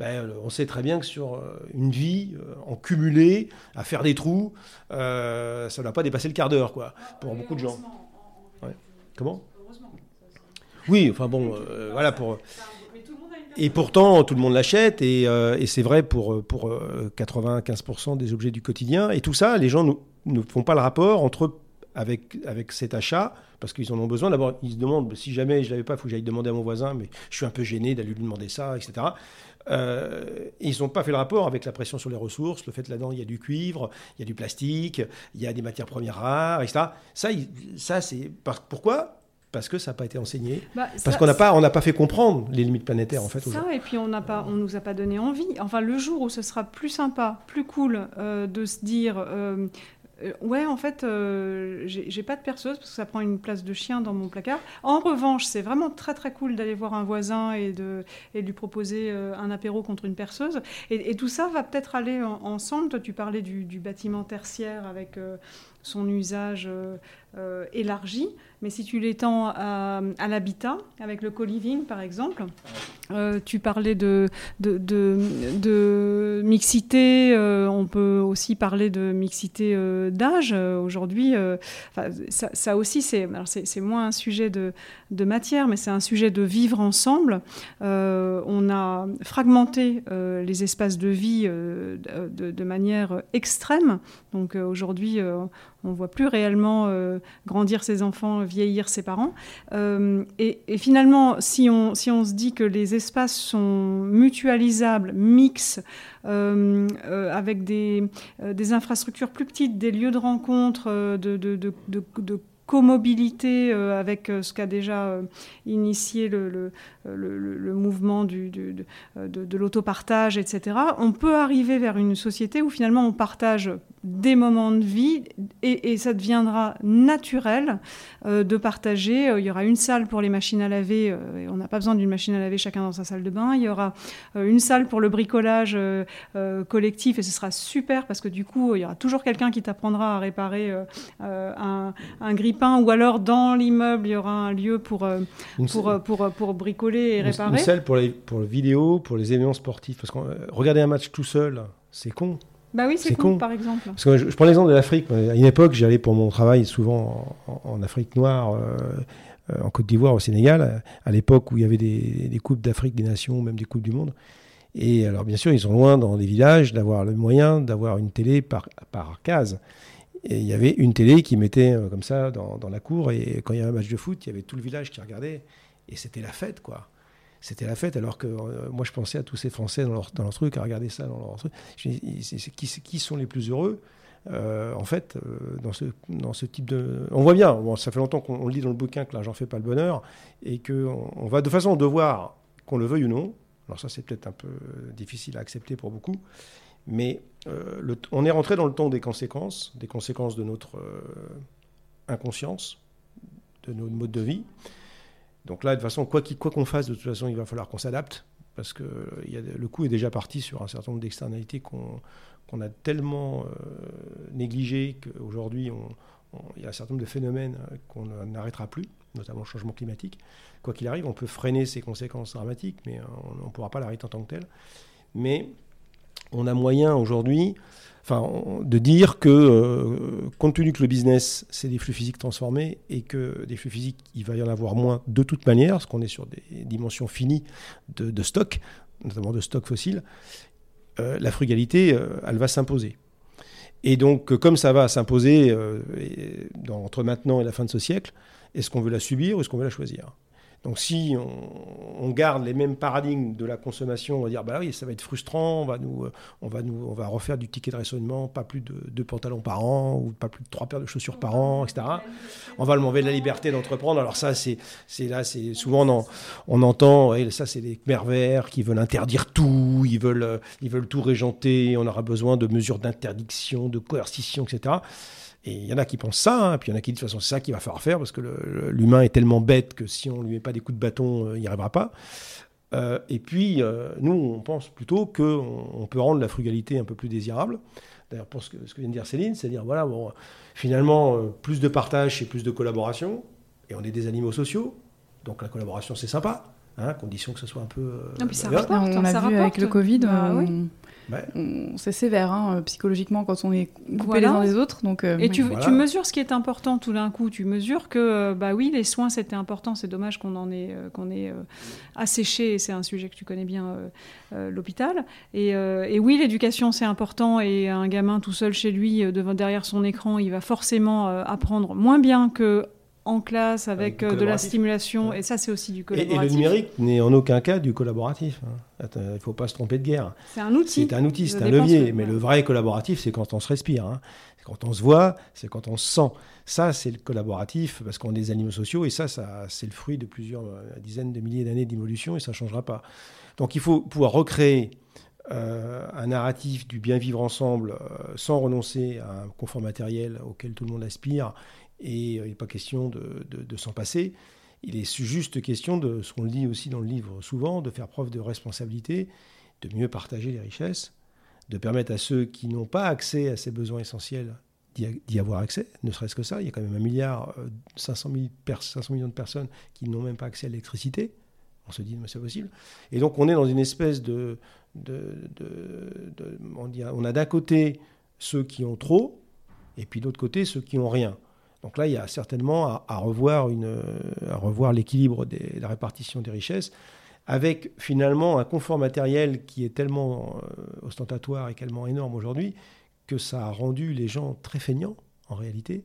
euh, on sait très bien que sur euh, une vie en cumulé, à faire des trous, ça ne va pas dépasser le quart d'heure, quoi, pour beaucoup de gens. Comment? Oui, enfin bon, voilà pour. Et pourtant, tout le monde l'achète, et, et c'est vrai pour, pour 95% des objets du quotidien. Et tout ça, les gens ne font pas le rapport entre avec, avec cet achat, parce qu'ils en ont besoin. D'abord, ils se demandent, si jamais je ne l'avais pas, il faut que j'aille demander à mon voisin, mais je suis un peu gêné d'aller lui demander ça, etc. Euh, et ils n'ont pas fait le rapport avec la pression sur les ressources, le fait que là-dedans, il y a du cuivre, il y a du plastique, il y a des matières premières rares, etc. Ça, ça c'est... Pourquoi? Parce que ça n'a pas été enseigné, bah, parce qu'on n'a pas, on n'a pas fait comprendre les limites planétaires en fait. Ça et puis on n'a pas, on nous a pas donné envie. Enfin, le jour où ce sera plus sympa, plus cool euh, de se dire, euh, ouais, en fait, euh, j'ai pas de perceuse parce que ça prend une place de chien dans mon placard. En revanche, c'est vraiment très très cool d'aller voir un voisin et de, et lui proposer euh, un apéro contre une perceuse. Et, tout ça va peut-être aller ensemble. Toi, tu parlais du, bâtiment tertiaire avec son usage élargi. Mais si tu l'étends à, l'habitat, avec le co-living par exemple, euh, tu parlais de, mixité, euh, on peut aussi parler de mixité euh, d'âge. Aujourd'hui, ça, aussi, c'est moins un sujet de, matière, mais c'est un sujet de vivre ensemble. on a fragmenté les espaces de vie de, manière extrême. Donc aujourd'hui, on voit plus réellement grandir ses enfants vieillir ses parents. Euh, et, finalement, si on, si on se dit que les espaces sont mutualisables, mix, euh, euh, avec des, des infrastructures plus petites, des lieux de rencontre, de, de, de, de comobilité avec ce qu'a déjà initié le, mouvement du, de, de l'autopartage, etc., on peut arriver vers une société où finalement on partage des moments de vie et, ça deviendra naturel euh, de partager. Euh, il y aura une salle pour les machines à laver, euh, on n'a pas besoin d'une machine à laver chacun dans sa salle de bain. Il y aura une salle pour le bricolage collectif et ce sera super parce que du coup, il y aura toujours quelqu'un qui t'apprendra à réparer un, un ou alors dans l'immeuble, il y aura un lieu pour, pour, pour, pour, bricoler et réparer. Une salle pour les, pour les vidéos, pour les événements sportifs. Parce que regarder un match tout seul, c'est con. Bah oui, c'est con, par exemple. Parce que je, prends l'exemple de l'Afrique. À une époque, j'allais pour mon travail souvent en, Afrique noire, euh, euh, en Côte d'Ivoire, au Sénégal, à l'époque où il y avait des, coupes d'Afrique des Nations, même des coupes du monde. Et alors, bien sûr, ils sont loin dans des villages d'avoir le moyen d'avoir une télé par, par case. Et il y avait une télé qui mettait euh, comme ça dans, dans, la cour. Et quand il y avait un match de foot, il y avait tout le village qui regardait. Et c'était la fête, quoi c'était la fête. Alors que euh, moi, je pensais à tous ces Français dans leur, dans leur truc, à regarder ça dans leur truc. qui, sont les plus heureux euh, en fait, dans, ce, dans ce type de... On voit bien, ça fait longtemps qu'on lit dans le bouquin que l'argent fait pas le bonheur, et qu'on on va de façon devoir, qu'on le veuille ou non, alors ça c'est peut-être un peu difficile à accepter pour beaucoup, mais le, on est rentré dans le temps des conséquences, des conséquences de notre inconscience, de nos modes de vie, donc là, de toute façon, quoi qu'on fasse, de toute façon, il va falloir qu'on s'adapte, parce que le coup est déjà parti sur un certain nombre d'externalités qu'on a tellement euh, négligées qu'aujourd'hui, il y a un certain nombre de phénomènes euh, qu'on n'arrêtera plus, notamment le changement climatique. Quoi qu'il arrive, on peut freiner ses conséquences dramatiques, mais on ne pourra pas l'arrêter en tant que tel. Mais on a moyen aujourd'hui de dire que, euh, compte tenu que le business, c'est des flux physiques transformés et que des flux physiques, il va y en avoir moins de toute manière, parce qu'on est sur des dimensions finies de, stock, notamment de stock fossile, euh, la frugalité, euh, elle va s'imposer. Et donc, comme ça va s'imposer entre maintenant et la fin de ce siècle, est-ce qu'on veut la subir ou est-ce qu'on veut la choisir? Donc si on, garde les mêmes paradigmes de la consommation, on va dire bah oui, ça va être frustrant, on va nous, euh, on va nous, on va refaire du ticket de raisonnement, pas plus de deux pantalons par an ou pas plus de trois paires de chaussures par an, etc. On va le mauvais la liberté d'entreprendre. Alors ça, c'est, c'est là, c'est souvent on, on entend, ça c'est les pervers qui veulent interdire tout, ils veulent, euh, ils veulent tout régenter, on aura besoin de mesures d'interdiction, de coercition, etc. Et il y en a qui pensent ça, hein, puis il y en a qui disent de toute façon c'est ça qu'il va falloir faire parce que l'humain est tellement bête que si on lui met pas des coups de bâton, euh, il n'y arrivera pas. Euh, et puis euh, nous, on pense plutôt qu'on on peut rendre la frugalité un peu plus désirable. D'ailleurs, pour ce que, ce que, vient de dire Céline, c'est-à-dire voilà, bon, finalement, plus de partage, c'est plus de collaboration. Et on est des animaux sociaux, donc la collaboration c'est sympa. Hein, à condition que ce soit un peu. non, puis ça rapporte, on a vu avec le Covid, bah oui. C'est sévère hein, psychologiquement quand on est coupé les uns des autres. Donc, euh, et tu, tu, mesures ce qui est important tout d'un coup. Tu mesures que, euh, bah oui, les soins c'était important. C'est dommage qu'on en ait, euh, qu'on ait asséché. C'est un sujet que tu connais bien, l'hôpital. Et, et, oui, l'éducation c'est important. Et un gamin tout seul chez lui, devant, derrière son écran, il va forcément apprendre moins bien que en classe avec, euh, de la stimulation, et ça c'est aussi du collaboratif. Et, le numérique n'est en aucun cas du collaboratif. Hein. Il ne faut pas se tromper de guerre. C'est un outil. C'est un outil, c'est un levier. Mais le vrai collaboratif, c'est quand on se respire. Hein. C'est quand on se voit, c'est quand on se sent. Ça, c'est le collaboratif, parce qu'on est des animaux sociaux, et ça, ça c'est le fruit de plusieurs euh, dizaines de milliers d'années d'évolution, et ça ne changera pas. Donc il faut pouvoir recréer euh, un narratif du bien vivre ensemble sans renoncer à un confort matériel auquel tout le monde aspire et euh, il n'est pas question de, s'en passer. Il est juste question de, ce qu'on le dit aussi dans le livre souvent, de faire preuve de responsabilité, de mieux partager les richesses, de permettre à ceux qui n'ont pas accès à ces besoins essentiels d'y avoir accès, ne serait-ce que ça. Il y a quand même un milliard, 500, 500 millions de personnes qui n'ont même pas accès à l'électricité. On se dit, mais c'est possible. Et donc, on est dans une espèce de. on, a d'un côté ceux qui ont trop, et puis de l'autre côté ceux qui ont rien. Donc là, il y a certainement à, revoir, l'équilibre de la répartition des richesses, avec finalement un confort matériel qui est tellement euh, ostentatoire et tellement énorme aujourd'hui que ça a rendu les gens très feignants, en réalité.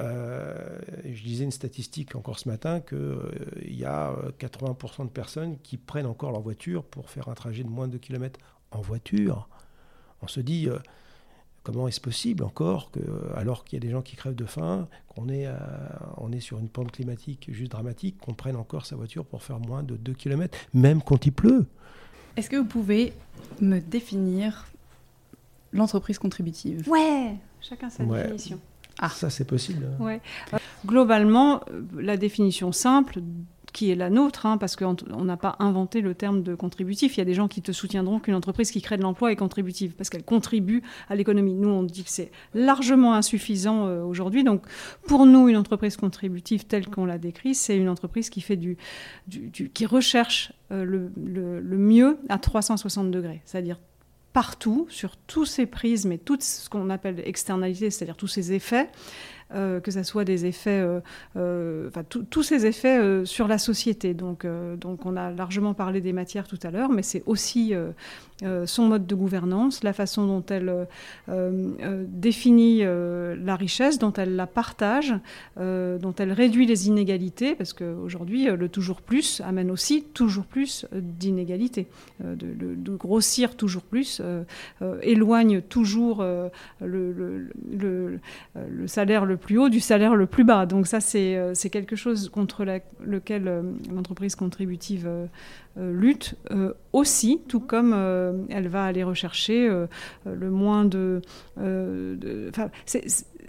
Euh, je disais une statistique encore ce matin qu'il euh, y a 80% de personnes qui prennent encore leur voiture pour faire un trajet de moins de 2 km en voiture. On se dit, comment est-ce possible encore que, alors qu'il y a des gens qui crèvent de faim, qu'on est, on est sur une pente climatique juste dramatique, qu'on prenne encore sa voiture pour faire moins de 2 km, même quand il pleut? Est-ce que vous pouvez me définir l'entreprise contributive? Ouais, chacun sa définition. Ah. Ça, c'est possible. Ouais. Globalement, euh, la définition simple, qui est la nôtre, hein, parce qu'on n'a pas inventé le terme de contributif. Il y a des gens qui te soutiendront qu'une entreprise qui crée de l'emploi est contributive, parce qu'elle contribue à l'économie. Nous, on dit que c'est largement insuffisant euh, aujourd'hui. Donc, pour nous, une entreprise contributive telle qu'on l'a décrit, c'est une entreprise qui, fait recherche euh, le, mieux à 360 degrés, c'est-à-dire partout, sur tous ces prismes et tout ce qu'on appelle externalités, c'est-à-dire tous ces effets, que ce soit des effets, euh, euh, enfin tous ces effets sur la société. Donc, donc on a largement parlé des matières tout à l'heure, mais c'est aussi euh, son mode de gouvernance, la façon dont elle euh, euh, définit la richesse, dont elle la partage, dont elle réduit les inégalités, parce qu'aujourd'hui, le toujours plus amène aussi toujours plus d'inégalités. De, grossir toujours plus éloigne toujours le, salaire le plus haut du salaire le plus bas. Donc ça, c'est quelque chose contre lequel l'entreprise contributive euh, lutte euh, aussi, tout comme euh, elle va aller rechercher le moins de.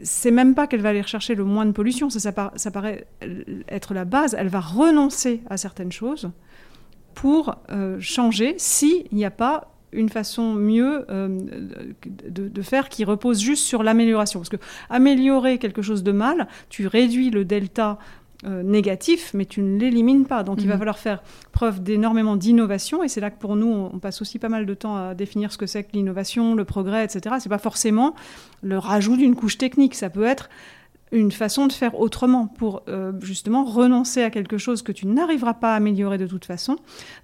c'est même pas qu'elle va aller rechercher le moins de pollution, ça, ça, paraît être la base. Elle va renoncer à certaines choses pour changer s'il n'y a pas une façon mieux de, de, faire qui repose juste sur l'amélioration. Parce que améliorer quelque chose de mal, tu réduis le delta euh, négatif, mais tu ne l'élimines pas. Donc il va mhm. falloir faire preuve d'énormément d'innovation, et c'est là que pour nous, on, passe aussi pas mal de temps à définir ce que c'est que l'innovation, le progrès, etc. C'est pas forcément le rajout d'une couche technique, ça peut être une façon de faire autrement pour euh, justement renoncer à quelque chose que tu n'arriveras pas à améliorer de toute façon.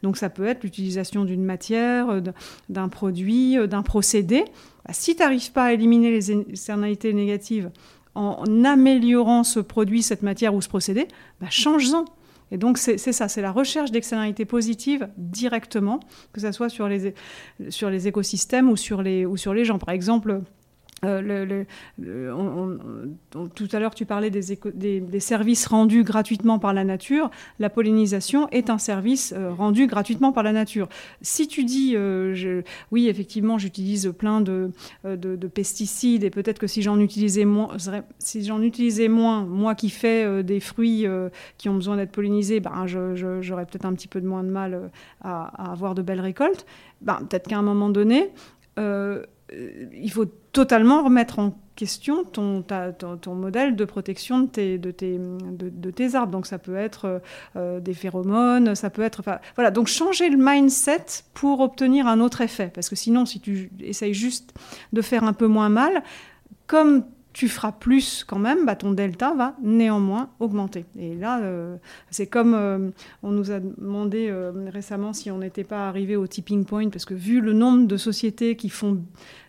Donc ça peut être l'utilisation d'une matière, euh, d'un produit, d'un procédé. Bah, si tu n'arrives pas à éliminer les externalités négatives en améliorant ce produit, cette matière ou ce procédé, bah, change-en. Et donc c'est ça, c'est la recherche d'externalités positives directement, que ce soit sur les, sur les écosystèmes ou sur les, ou sur les gens. Par exemple, euh, le, tout à l'heure, tu parlais des, services rendus gratuitement par la nature. La pollinisation est un service euh, rendu gratuitement par la nature. Si tu dis, euh, oui, effectivement, j'utilise plein de, de, pesticides et peut-être que si j'en utilisais moins, si j'en utilisais moins, moi qui fais des fruits qui ont besoin d'être pollinisés, ben, j'aurais peut-être un petit peu de moins de mal à, avoir de belles récoltes. Ben, peut-être qu'à un moment donné, il faut totalement remettre en question ton, modèle de protection de tes, arbres. Donc ça peut être euh, des phéromones, ça peut être... Voilà, donc changer le mindset pour obtenir un autre effet. Parce que sinon, si tu essayes juste de faire un peu moins mal, comme tu feras plus quand même, bah ton delta va néanmoins augmenter. Et là, euh, c'est comme euh, on nous a demandé récemment si on n'était pas arrivé au tipping point, parce que vu le nombre de sociétés qui font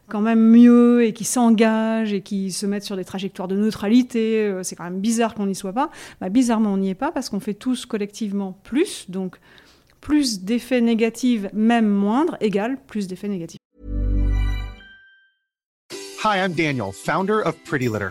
quand même mieux et qui s'engagent et qui se mettent sur des trajectoires de neutralité, euh, c'est quand même bizarre qu'on n'y soit pas. Bah, bizarrement, on n'y est pas parce qu'on fait tous collectivement plus. Donc, plus d'effets négatifs, même moindres, égale plus d'effets négatifs. Hi, I'm Daniel, founder of Pretty Litter.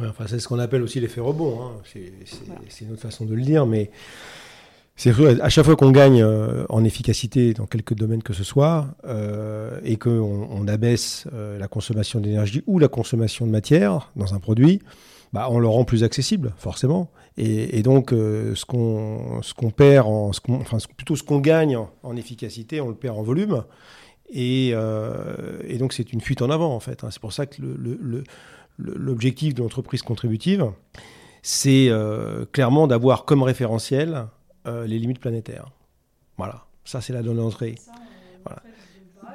Enfin, c'est ce qu'on appelle aussi l'effet rebond. Hein. C'est une autre façon de le dire, mais c'est à chaque fois qu'on gagne euh, en efficacité dans quelques domaines que ce soit, euh, et qu'on on abaisse euh, la consommation d'énergie ou la consommation de matière dans un produit, bah, on le rend plus accessible, forcément. Et, donc, ce qu'on ce qu'on perd, en, enfin plutôt ce qu'on gagne en, efficacité, on le perd en volume. Et, et donc, c'est une fuite en avant, en fait. Hein. C'est pour ça que le, de l'entreprise contributive, c'est clairement d'avoir comme référentiel euh, les limites planétaires. Voilà, ça c'est la donne d'entrée.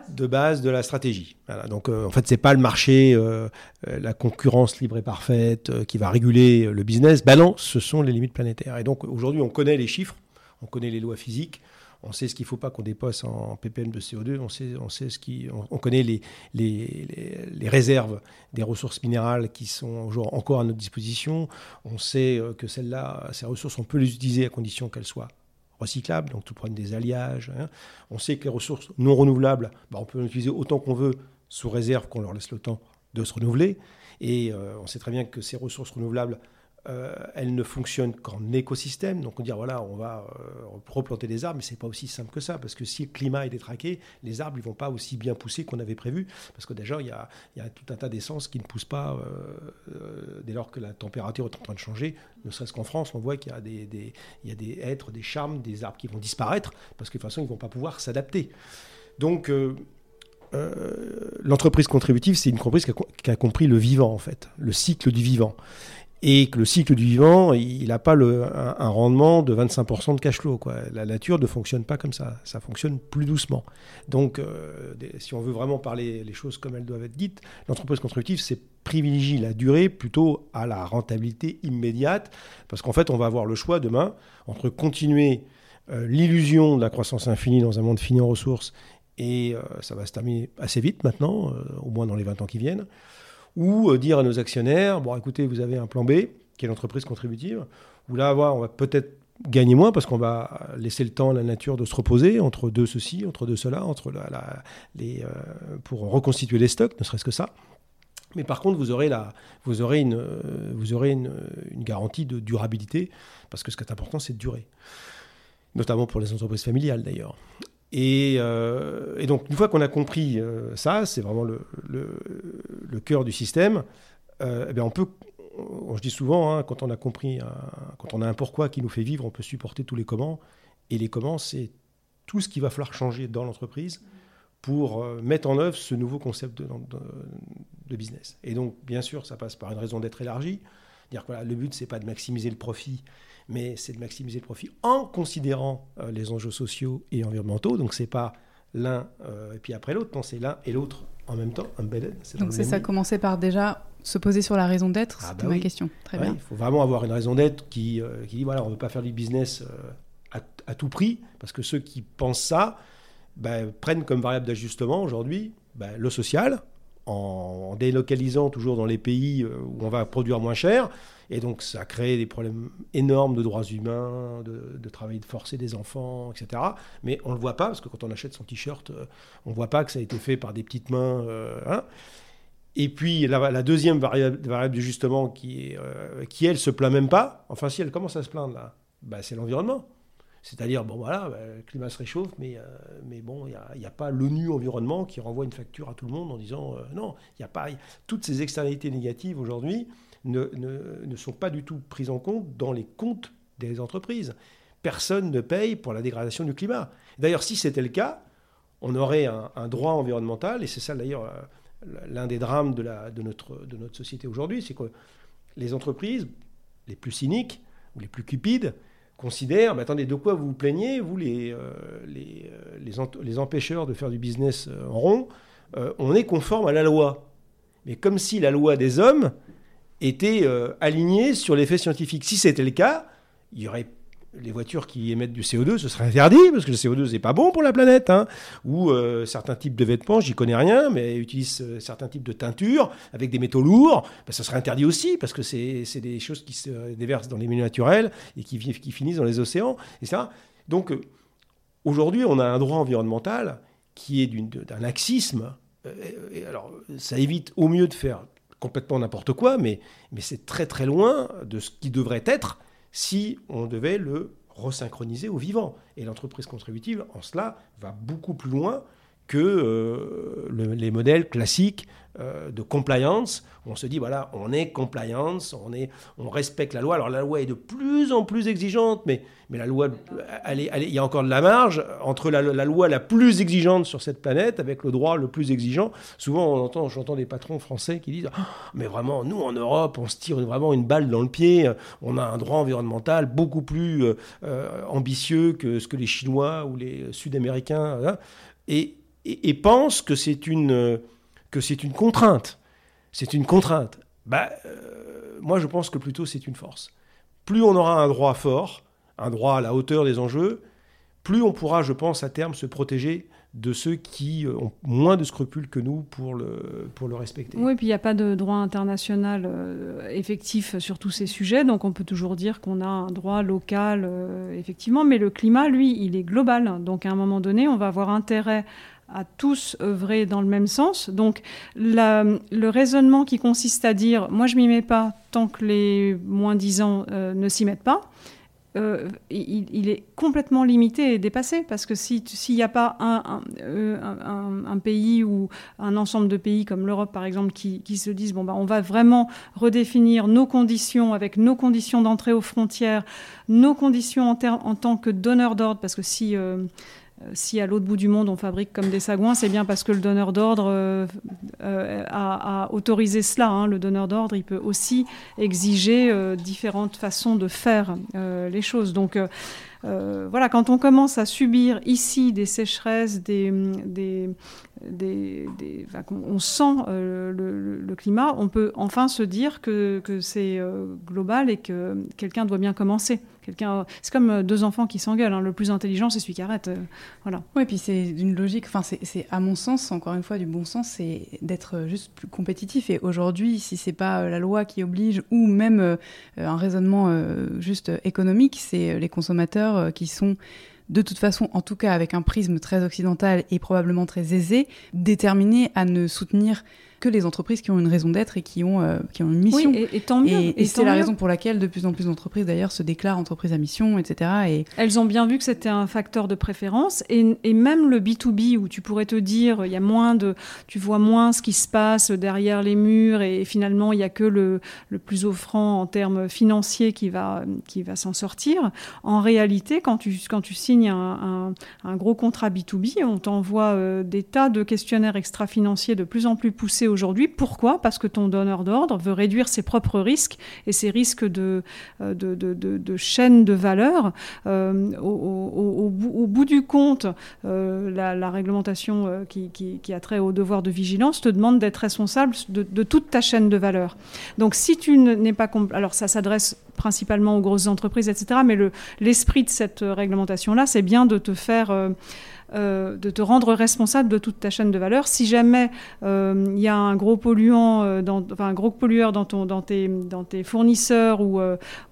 De base de la stratégie. Donc euh, en fait, c'est pas le marché, euh, la concurrence libre et parfaite qui va réguler le business. Ben non, ce sont les limites planétaires. Et donc aujourd'hui, on connaît les chiffres, on connaît les lois physiques, on sait ce qu'il ne faut pas qu'on dépasse en ppm de CO2, on sait, on sait ce qui, on, connaît les, réserves des ressources minérales qui sont encore à notre disposition. On sait euh, que celles-là, ces ressources, on peut les utiliser à condition qu'elles soient recyclables, donc tout problème des alliages. Hein. On sait que les ressources non renouvelables, bah, on peut les utiliser autant qu'on veut, sous réserve qu'on leur laisse le temps de se renouveler. Et euh, on sait très bien que ces ressources renouvelables, euh, elle ne fonctionne qu'en écosystème. Donc on dit voilà, on va euh, replanter des arbres, mais c'est pas aussi simple que ça, parce que si le climat est détraqué, les arbres ne vont pas aussi bien pousser qu'on avait prévu, parce que déjà il y a, tout un tas d'essences qui ne poussent pas euh, dès lors que la température est en train de changer. Ne serait-ce qu'en France, on voit qu'il y a des, êtres, des charmes, des arbres qui vont disparaître, parce que de toute façon ils vont pas pouvoir s'adapter. Donc l'entreprise contributive, c'est une entreprise qui a, compris le vivant, en fait, le cycle du vivant et que le cycle du vivant, il n'a pas un, rendement de 25% de cash flow. Quoi. La nature ne fonctionne pas comme ça, ça fonctionne plus doucement. Donc, euh, si on veut vraiment parler les choses comme elles doivent être dites, l'entreprise contributive, c'est privilégie la durée plutôt à la rentabilité immédiate, parce qu'en fait, on va avoir le choix demain entre continuer euh, l'illusion de la croissance infinie dans un monde fini en ressources, et euh, ça va se terminer assez vite maintenant, au moins dans les 20 ans qui viennent, ou euh, dire à nos actionnaires, bon écoutez, vous avez un plan B, qui est l'entreprise contributive, où là, on va peut-être gagner moins parce qu'on va laisser le temps à la nature de se reposer entre deux ceci, entre deux cela, entre les, euh, pour reconstituer les stocks, ne serait-ce que ça. Mais par contre, vous aurez, la, vous aurez, une, vous aurez une, une, garantie de durabilité, parce que ce qui est important, c'est de durer. Notamment pour les entreprises familiales d'ailleurs. Euh, et, donc, une fois qu'on a compris euh, ça, c'est vraiment le, cœur du système, euh, eh bien on peut, je dis souvent, hein, quand on a compris, quand on a un pourquoi qui nous fait vivre, on peut supporter tous les comment. Et les comment, c'est tout ce qu'il va falloir changer dans l'entreprise pour mettre en œuvre ce nouveau concept de, de, business. Et donc, bien sûr, ça passe par une raison d'être élargie. Dire que voilà, le but, c'est pas de maximiser le profit mais c'est de maximiser le profit en considérant euh, les enjeux sociaux et environnementaux. Donc c'est pas l'un euh, et puis après l'autre, non, c'est l'un et l'autre en même temps, embedded. Donc c'est ça, commencer par déjà se poser sur la raison d'être, ah, c'était bah ma question. Très bien. Il faut vraiment avoir une raison d'être qui, euh, qui dit voilà, on ne veut pas faire du business à, tout prix, parce que ceux qui pensent ça ben, prennent comme variable d'ajustement aujourd'hui ben, le social, en délocalisant toujours dans les pays où on va produire moins cher, et donc, ça a créé des problèmes énormes de droits humains, de, travail forcé des enfants, etc. Mais on ne le voit pas, parce que quand on achète son t-shirt, euh, on ne voit pas que ça a été fait par des petites mains. Euh, hein. Et puis, la, deuxième variable, variable d'ajustement, qui, euh, qui, elle, se plaint même pas, enfin, si elle commence à se plaindre, là, bah, c'est l'environnement. C'est-à-dire, bon voilà, bah, le climat se réchauffe, mais, mais bon, il n'y a, pas l'ONU environnement qui renvoie une facture à tout le monde en disant non, il n'y a pas. toutes ces externalités négatives aujourd'hui, ne, sont pas du tout prises en compte dans les comptes des entreprises. Personne ne paye pour la dégradation du climat. D'ailleurs, si c'était le cas, on aurait un, droit environnemental, et c'est ça d'ailleurs euh, l'un des drames de, la, de, notre, de notre société aujourd'hui, c'est que les entreprises les plus cyniques ou les plus cupides considèrent, mais attendez, de quoi vous vous plaignez, vous les, euh, les, euh, les, les, empêcheurs de faire du business en rond, on est conforme à la loi. Mais comme si la loi des hommes étaient euh, alignés sur l'effet scientifique. Si c'était le cas, il y aurait les voitures qui émettent du CO2, ce serait interdit, parce que le CO2, c'est pas bon pour la planète. Hein. Ou euh, certains types de vêtements, j'y connais rien, mais utilisent euh, certains types de teintures avec des métaux lourds, ben, ça serait interdit aussi, parce que c'est des choses qui se déversent dans les milieux naturels et qui, qui finissent dans les océans, etc. Donc, aujourd'hui, on a un droit environnemental qui est d'un laxisme. alors, ça évite au mieux de faire complètement n'importe quoi, mais, mais c'est très très loin de ce qui devrait être si on devait le resynchroniser au vivant. Et l'entreprise contributive, en cela, va beaucoup plus loin que euh, les modèles classiques euh, de compliance. on se dit, voilà, on est compliance, on, est, on respecte la loi. Alors la loi est de plus en plus exigeante, mais, mais la loi, il y a encore de la marge entre la, loi la plus exigeante sur cette planète avec le droit le plus exigeant. Souvent, on entend, j'entends des patrons français qui disent, ah, mais vraiment, nous en Europe, on se tire vraiment une balle dans le pied. On a un droit environnemental beaucoup plus euh, ambitieux que ce que les Chinois ou les Sud-Américains. Hein. Et, et, pense que c'est une, que c'est une contrainte. C'est une contrainte. Bah, euh, moi, je pense que plutôt c'est une force. Plus on aura un droit fort, un droit à la hauteur des enjeux, plus on pourra, je pense, à terme se protéger de ceux qui euh, ont moins de scrupules que nous pour le, pour le respecter. Oui, puis il n'y a pas de droit international euh, effectif sur tous ces sujets, donc on peut toujours dire qu'on a un droit local, effectivement, mais le climat, lui, il est global. Donc à un moment donné, on va avoir intérêt à tous œuvrer dans le même sens. Donc le raisonnement qui consiste à dire moi je m'y mets pas tant que les moins 10 ans euh, ne s'y mettent pas, euh, il, est complètement limité et dépassé parce que s'il n'y a pas euh, un, pays ou un ensemble de pays comme l'Europe par exemple qui, se disent bon bah on va vraiment redéfinir nos conditions avec nos conditions d'entrée aux frontières, nos conditions en, tant que donneur d'ordre parce que si si à l'autre bout du monde on fabrique comme des sagouins, c'est bien parce que le donneur d'ordre euh, euh, a, autorisé cela. Hein. Le donneur d'ordre, il peut aussi exiger différentes façons de faire les choses. Donc voilà, quand on commence à subir ici des sécheresses, des, on sent le, climat, on peut enfin se dire que, c'est global et que quelqu'un doit bien commencer c'est comme euh, deux enfants qui s'engueulent. Hein. Le plus intelligent, c'est celui qui arrête. Euh, voilà. Oui, puis c'est d'une logique. Enfin, c'est à mon sens, encore une fois, du bon sens, c'est d'être juste plus compétitif. Et aujourd'hui, si c'est pas euh, la loi qui oblige, ou même un raisonnement juste économique, c'est les consommateurs qui sont de toute façon, en tout cas avec un prisme très occidental et probablement très aisé, déterminés à ne soutenir que les entreprises qui ont une raison d'être et qui ont, euh, qui ont une mission. Oui, et, tant mieux. Et, c'est la raison pour laquelle de plus en plus d'entreprises d'ailleurs se déclarent entreprises à mission, etc. Et... Elles ont bien vu que c'était un facteur de préférence et, et, même le B2B où tu pourrais te dire il y a moins de, tu vois moins ce qui se passe derrière les murs et finalement il y a que le, le plus offrant en termes financiers qui va, qui va s'en sortir. En réalité, quand tu, quand tu signes un, un, gros contrat B2B, on t'envoie euh, des tas de questionnaires extra-financiers de plus en plus poussés aujourd'hui. Pourquoi? Parce que ton donneur d'ordre veut réduire ses propres risques et ses risques de, euh, chaîne de valeur. Euh, au, bout, du compte, euh, la, réglementation qui, a trait au devoir de vigilance te demande d'être responsable de, toute ta chaîne de valeur. Donc si tu n'es pas... Alors ça s'adresse principalement aux grosses entreprises, etc. Mais l'esprit de cette réglementation-là, c'est bien de te faire... de te rendre responsable de toute ta chaîne de valeur. Si jamais euh, il y a un gros polluant, euh, un gros pollueur dans, ton, dans, tes, dans tes fournisseurs ou,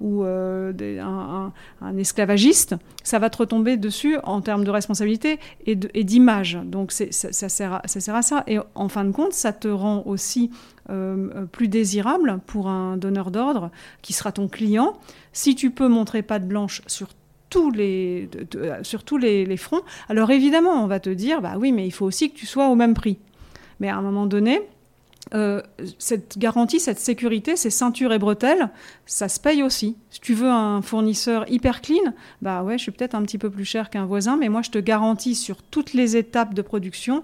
ou un, esclavagiste, ça va te retomber dessus en termes de responsabilité et d'image. Donc ça, sert à, ça. Et en fin de compte, ça te rend aussi plus désirable pour un donneur d'ordre qui sera ton client. Si tu peux montrer pas de blanche sur les, sur tous les, fronts. Alors évidemment, on va te dire, bah oui, mais il faut aussi que tu sois au même prix. Mais à un moment donné, euh, cette garantie, cette sécurité, ces ceintures et bretelles, ça se paye aussi. Si tu veux un fournisseur hyper clean, bah ouais, je suis peut-être un petit peu plus cher qu'un voisin, mais moi je te garantis sur toutes les étapes de production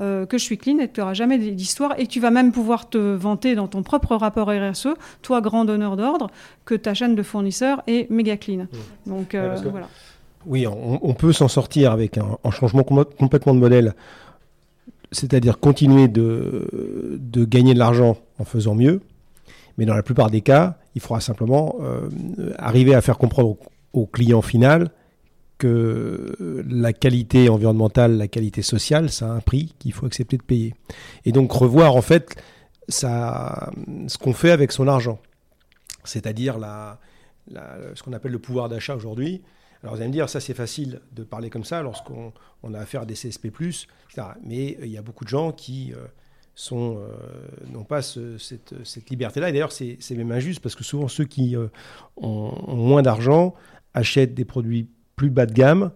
euh, que je suis clean et que tu n'auras jamais d'histoire et que tu vas même pouvoir te vanter dans ton propre rapport RSE, toi grand donneur d'ordre, que ta chaîne de fournisseurs est méga clean. Mmh. Donc euh, voilà. Oui, on, peut s'en sortir avec un, un changement complètement de modèle c'est-à-dire continuer de, gagner de l'argent en faisant mieux. Mais dans la plupart des cas, il faudra simplement euh, arriver à faire comprendre au, client final que la qualité environnementale, la qualité sociale, ça a un prix qu'il faut accepter de payer. Et donc revoir en fait ça, ce qu'on fait avec son argent. C'est-à-dire ce qu'on appelle le pouvoir d'achat aujourd'hui. Alors vous allez me dire, ça c'est facile de parler comme ça lorsqu'on a affaire à des CSP, etc. Mais euh, il y a beaucoup de gens qui, euh, sont n'ont pas cette, liberté-là. Et d'ailleurs, c'est même injuste parce que souvent ceux qui ont, moins d'argent achètent des produits plus bas de gamme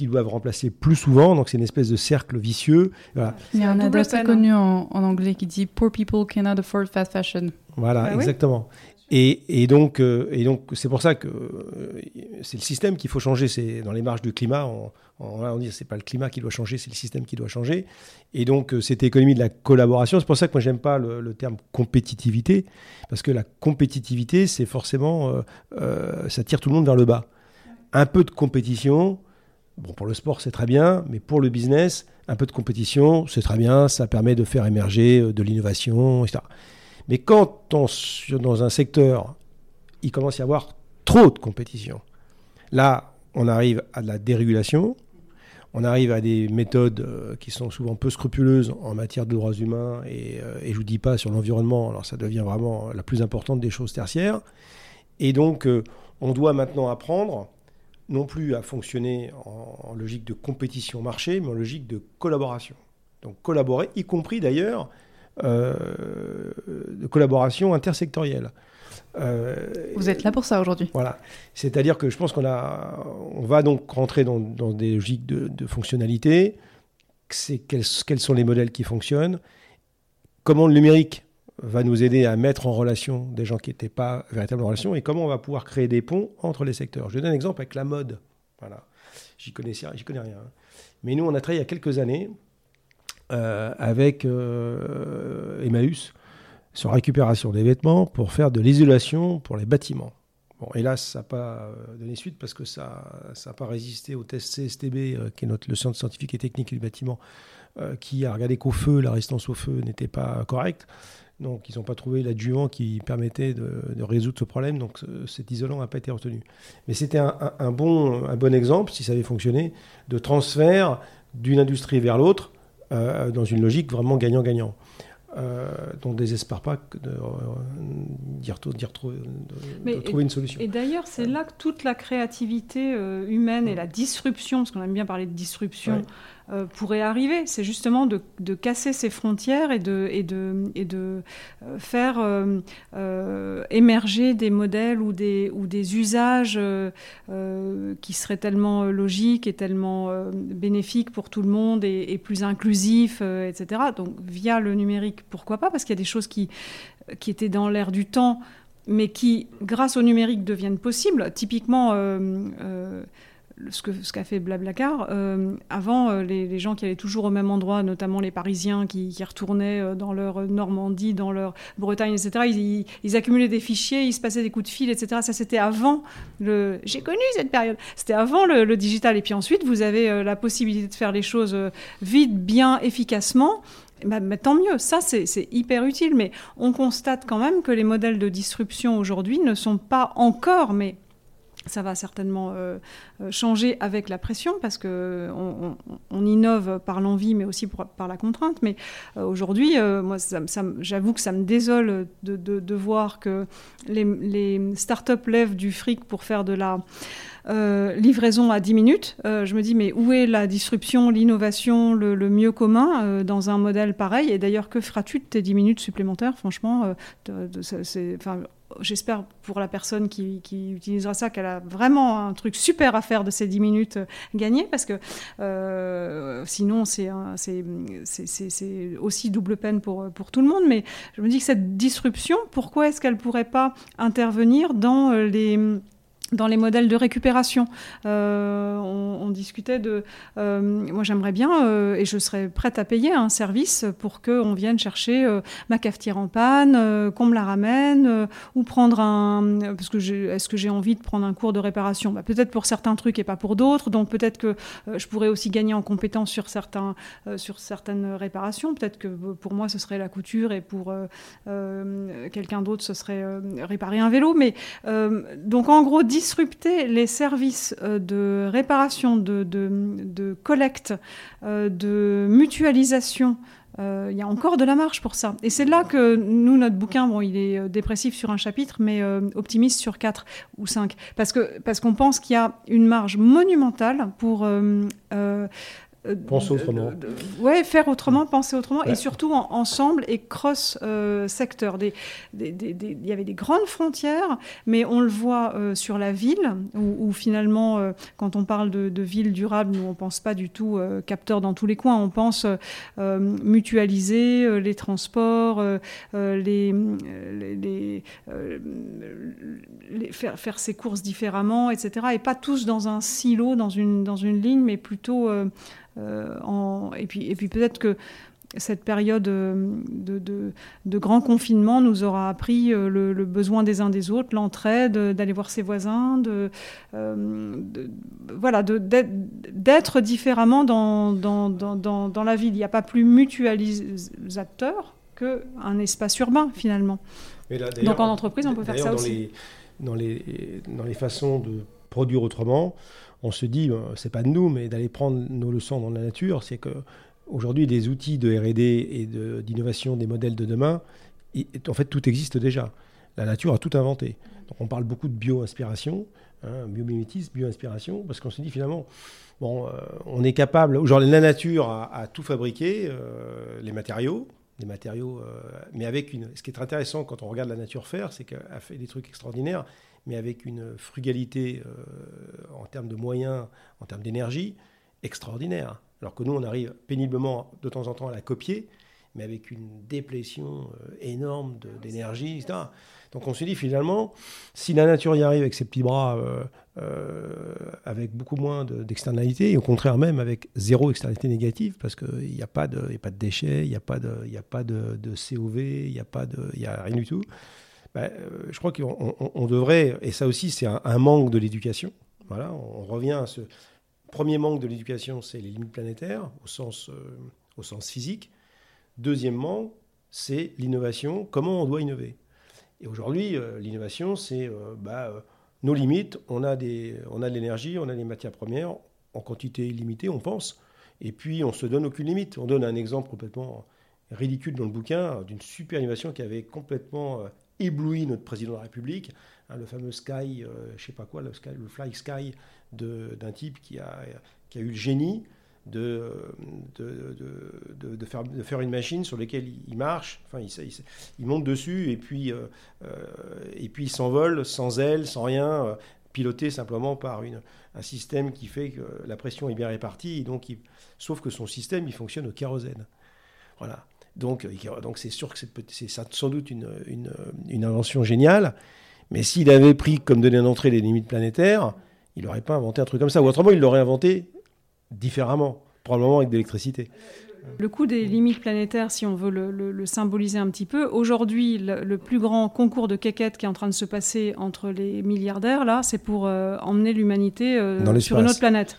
qui doivent remplacer plus souvent. Donc c'est une espèce de cercle vicieux. Voilà. Il y a un adage très connu en, anglais qui dit Poor people cannot afford fast fashion. Voilà, ah exactement. Et, et, donc, euh, et donc, c'est pour ça que euh, c'est le système qu'il faut changer. C'est dans les marges du climat. On, on, on dit c'est pas le climat qui doit changer, c'est le système qui doit changer. Et donc, euh, cette économie de la collaboration, c'est pour ça que moi j'aime pas le, le, terme compétitivité, parce que la compétitivité, c'est forcément, ça tire tout le monde vers le bas. Un peu de compétition, Bon, pour le sport, c'est très bien, mais pour le business, un peu de compétition, c'est très bien, ça permet de faire émerger euh, de l'innovation, etc. Mais quand dans un secteur, il commence à y avoir trop de compétition, là, on arrive à de la dérégulation, on arrive à des méthodes euh, qui sont souvent peu scrupuleuses en matière de droits humains, et, euh, et je ne vous dis pas sur l'environnement, alors ça devient vraiment la plus importante des choses tertiaires. Et donc, on doit maintenant apprendre non plus à fonctionner en, logique de compétition marché, mais en logique de collaboration. Donc collaborer, y compris d'ailleurs euh, de collaboration intersectorielle. Euh, Vous êtes là pour ça aujourd'hui. Voilà. C'est-à-dire que je pense qu'on a, on va donc rentrer dans, des logiques de, de fonctionnalité. Quels, quels, sont les modèles qui fonctionnent Comment le numérique va nous aider à mettre en relation des gens qui n'étaient pas véritablement en relation et comment on va pouvoir créer des ponts entre les secteurs. Je donne un exemple avec la mode. Voilà. J'y connais, connais rien. Mais nous, on a travaillé il y a quelques années euh, avec euh, Emmaüs sur récupération des vêtements pour faire de l'isolation pour les bâtiments. Bon, hélas, ça n'a pas euh, donné suite parce que ça n'a pas résisté au test CSTB, qui est notre, le centre scientifique et technique du bâtiment, qui a regardé qu'au feu, la résistance au feu n'était pas correcte. Donc, ils n'ont pas trouvé l'adjuvant qui permettait de, résoudre ce problème. Donc, cet isolant n'a pas été retenu. Mais c'était un, bon, un bon exemple, si ça avait fonctionné, de transfert d'une industrie vers l'autre euh, dans une logique vraiment gagnant-gagnant. Euh, donc désespère pas de, euh, de trouver une solution. Et d'ailleurs, c'est là que toute la créativité euh, humaine et la disruption, parce qu'on aime bien parler de disruption, euh, pourrait arriver. C'est justement de, casser ces frontières et de, de faire émerger des modèles ou des, usages qui seraient tellement logiques et tellement bénéfiques pour tout le monde et, plus inclusifs, etc. Donc via le numérique pourquoi pas? Parce qu'il y a des choses qui, qui étaient dans l'air du temps, mais qui, grâce au numérique, deviennent possibles. Typiquement, euh, euh, ce qu'a ce qu'a fait Blablacar, euh, avant, les, gens qui allaient toujours au même endroit, notamment les Parisiens qui, retournaient dans leur Normandie, dans leur Bretagne, etc., ils, accumulaient des fichiers, ils se passaient des coups de fil, etc. Ça, c'était avant le... J'ai connu cette période. C'était avant le, le, digital. Et puis ensuite, vous avez la possibilité de faire les choses vite, bien, efficacement. Bah, tant mieux, ça c'est hyper utile, mais on constate quand même que les modèles de disruption aujourd'hui ne sont pas encore, mais ça va certainement euh, euh, changer avec la pression parce que on, innove par l'envie, mais aussi par la contrainte. Mais euh, aujourd'hui, moi, j'avoue que ça me désole de, voir que les, startups lèvent du fric pour faire de la livraison à 10 minutes. Je me dis, mais où est la disruption, l'innovation, le, mieux commun dans un modèle pareil? Et d'ailleurs, que feras-tu de tes 10 minutes supplémentaires? Franchement, j'espère pour la personne qui, utilisera ça qu'elle a vraiment un truc super à faire de ces 10 minutes gagnées, parce que sinon c'est aussi double peine pour, pour tout le monde. Mais je me dis que cette disruption, pourquoi est-ce qu'elle ne pourrait pas intervenir dans les dans les modèles de récupération. Euh, on, discutait de... Euh, moi, j'aimerais bien, euh, et je serais prête à payer un service pour qu'on vienne chercher ma cafetière en panne, qu'on me la ramène, ou prendre un... Parce que est-ce que j'ai envie de prendre un cours de réparation? Bah, Peut-être pour certains trucs et pas pour d'autres. Donc peut-être que je pourrais aussi gagner en compétences sur, certains, sur certaines réparations. Peut-être que pour moi, ce serait la couture et pour quelqu'un d'autre, ce serait réparer un vélo. Mais donc en gros, disrupter les services euh, de réparation, de, collecte, euh, de mutualisation. Euh, il y a encore de la marge pour ça. Et c'est là que nous, notre bouquin, bon, il est dépressif sur un chapitre, mais optimiste sur quatre ou cinq. Parce qu'on parce pense qu'il y a une marge monumentale pour Penser autrement. ouais, faire autrement, penser autrement, et surtout ensemble et cross euh, secteur. Il y avait des grandes frontières, mais on le voit euh, sur la ville, où, finalement, quand on parle de, ville durable, nous on pense pas du tout capteur dans tous les coins. On pense mutualiser les transports, les, les, faire, faire ses courses différemment, etc. Et pas tous dans un silo, dans une, dans une ligne, mais plutôt euh, en, et puis, et puis peut-être que cette période euh, de, de, grand confinement nous aura appris euh, le, besoin des uns des autres, l'entraide, d'aller voir ses voisins, de, voilà, d'être différemment dans, dans, dans, dans, la ville. Il n'y a pas plus mutualisateur qu'un espace urbain finalement. Donc en entreprise, on peut faire ça aussi. dans, les, dans les façons de produire autrement, on se dit, euh, c'est pas de nous, mais d'aller prendre nos leçons dans la nature, c'est que aujourd'hui, des outils de R&D et d'innovation des modèles de demain, en fait, tout existe déjà. La nature a tout inventé. Donc, on parle beaucoup de bio-inspiration, hein, biomimétisme, bio-inspiration, parce qu'on se dit finalement, bon, euh, on est capable, aujourd'hui, la nature a, tout fabriqué, euh, les matériaux, les matériaux, mais avec une. Ce qui est intéressant quand on regarde la nature faire, c'est qu'elle a fait des trucs extraordinaires mais avec une frugalité euh, en termes de moyens, en termes d'énergie, extraordinaire. Alors que nous, on arrive péniblement de temps en temps à la copier, mais avec une déplétion euh, énorme d'énergie, etc. Donc on se dit finalement, si la nature y arrive avec ses petits bras, euh, avec beaucoup moins d'externalités, et au contraire même avec zéro externalité négative, parce qu'il n'y a, pas de, a pas de déchets, il n'y a pas de, y a pas de, de COV, il n'y a, pas de, y a rien du tout. Bah, euh, je crois qu'on devrait, et ça aussi c'est un, manque de l'éducation, voilà, on, revient à ce premier manque de l'éducation, c'est les limites planétaires au sens, euh, physique. Deuxièmement, c'est l'innovation, comment on doit innover. Et aujourd'hui, euh, l'innovation, c'est bah, nos limites, on a, des, on a de l'énergie, on a des matières premières en quantité illimitée, on pense, et puis on se donne aucune limite. On donne un exemple complètement ridicule dans le bouquin d'une super innovation qui avait complètement ébloui notre président de la République, hein, le fameux Sky, euh, je sais pas quoi, le, Fly Sky d'un type qui a, qui a eu le génie de, de, de, faire, de faire une machine sur laquelle il, marche, enfin, il, il, monte dessus et puis, euh, euh, et puis il s'envole sans aile, sans rien, piloté simplement par une, un système qui fait que la pression est bien répartie, donc sauf que son système, il fonctionne au kérosène. Voilà. Donc, donc c'est sûr que c'est sans doute une, une, invention géniale. Mais s'il avait pris comme donné d'entrée les limites planétaires, il n'aurait pas inventé un truc comme ça. Ou autrement, il l'aurait inventé différemment, probablement avec de l'électricité. Le coût des limites planétaires, si on veut le, symboliser un petit peu, aujourd'hui, le, plus grand concours de quéquette qui est en train de se passer entre les milliardaires, là, c'est pour euh, emmener l'humanité euh, sur une autre planète.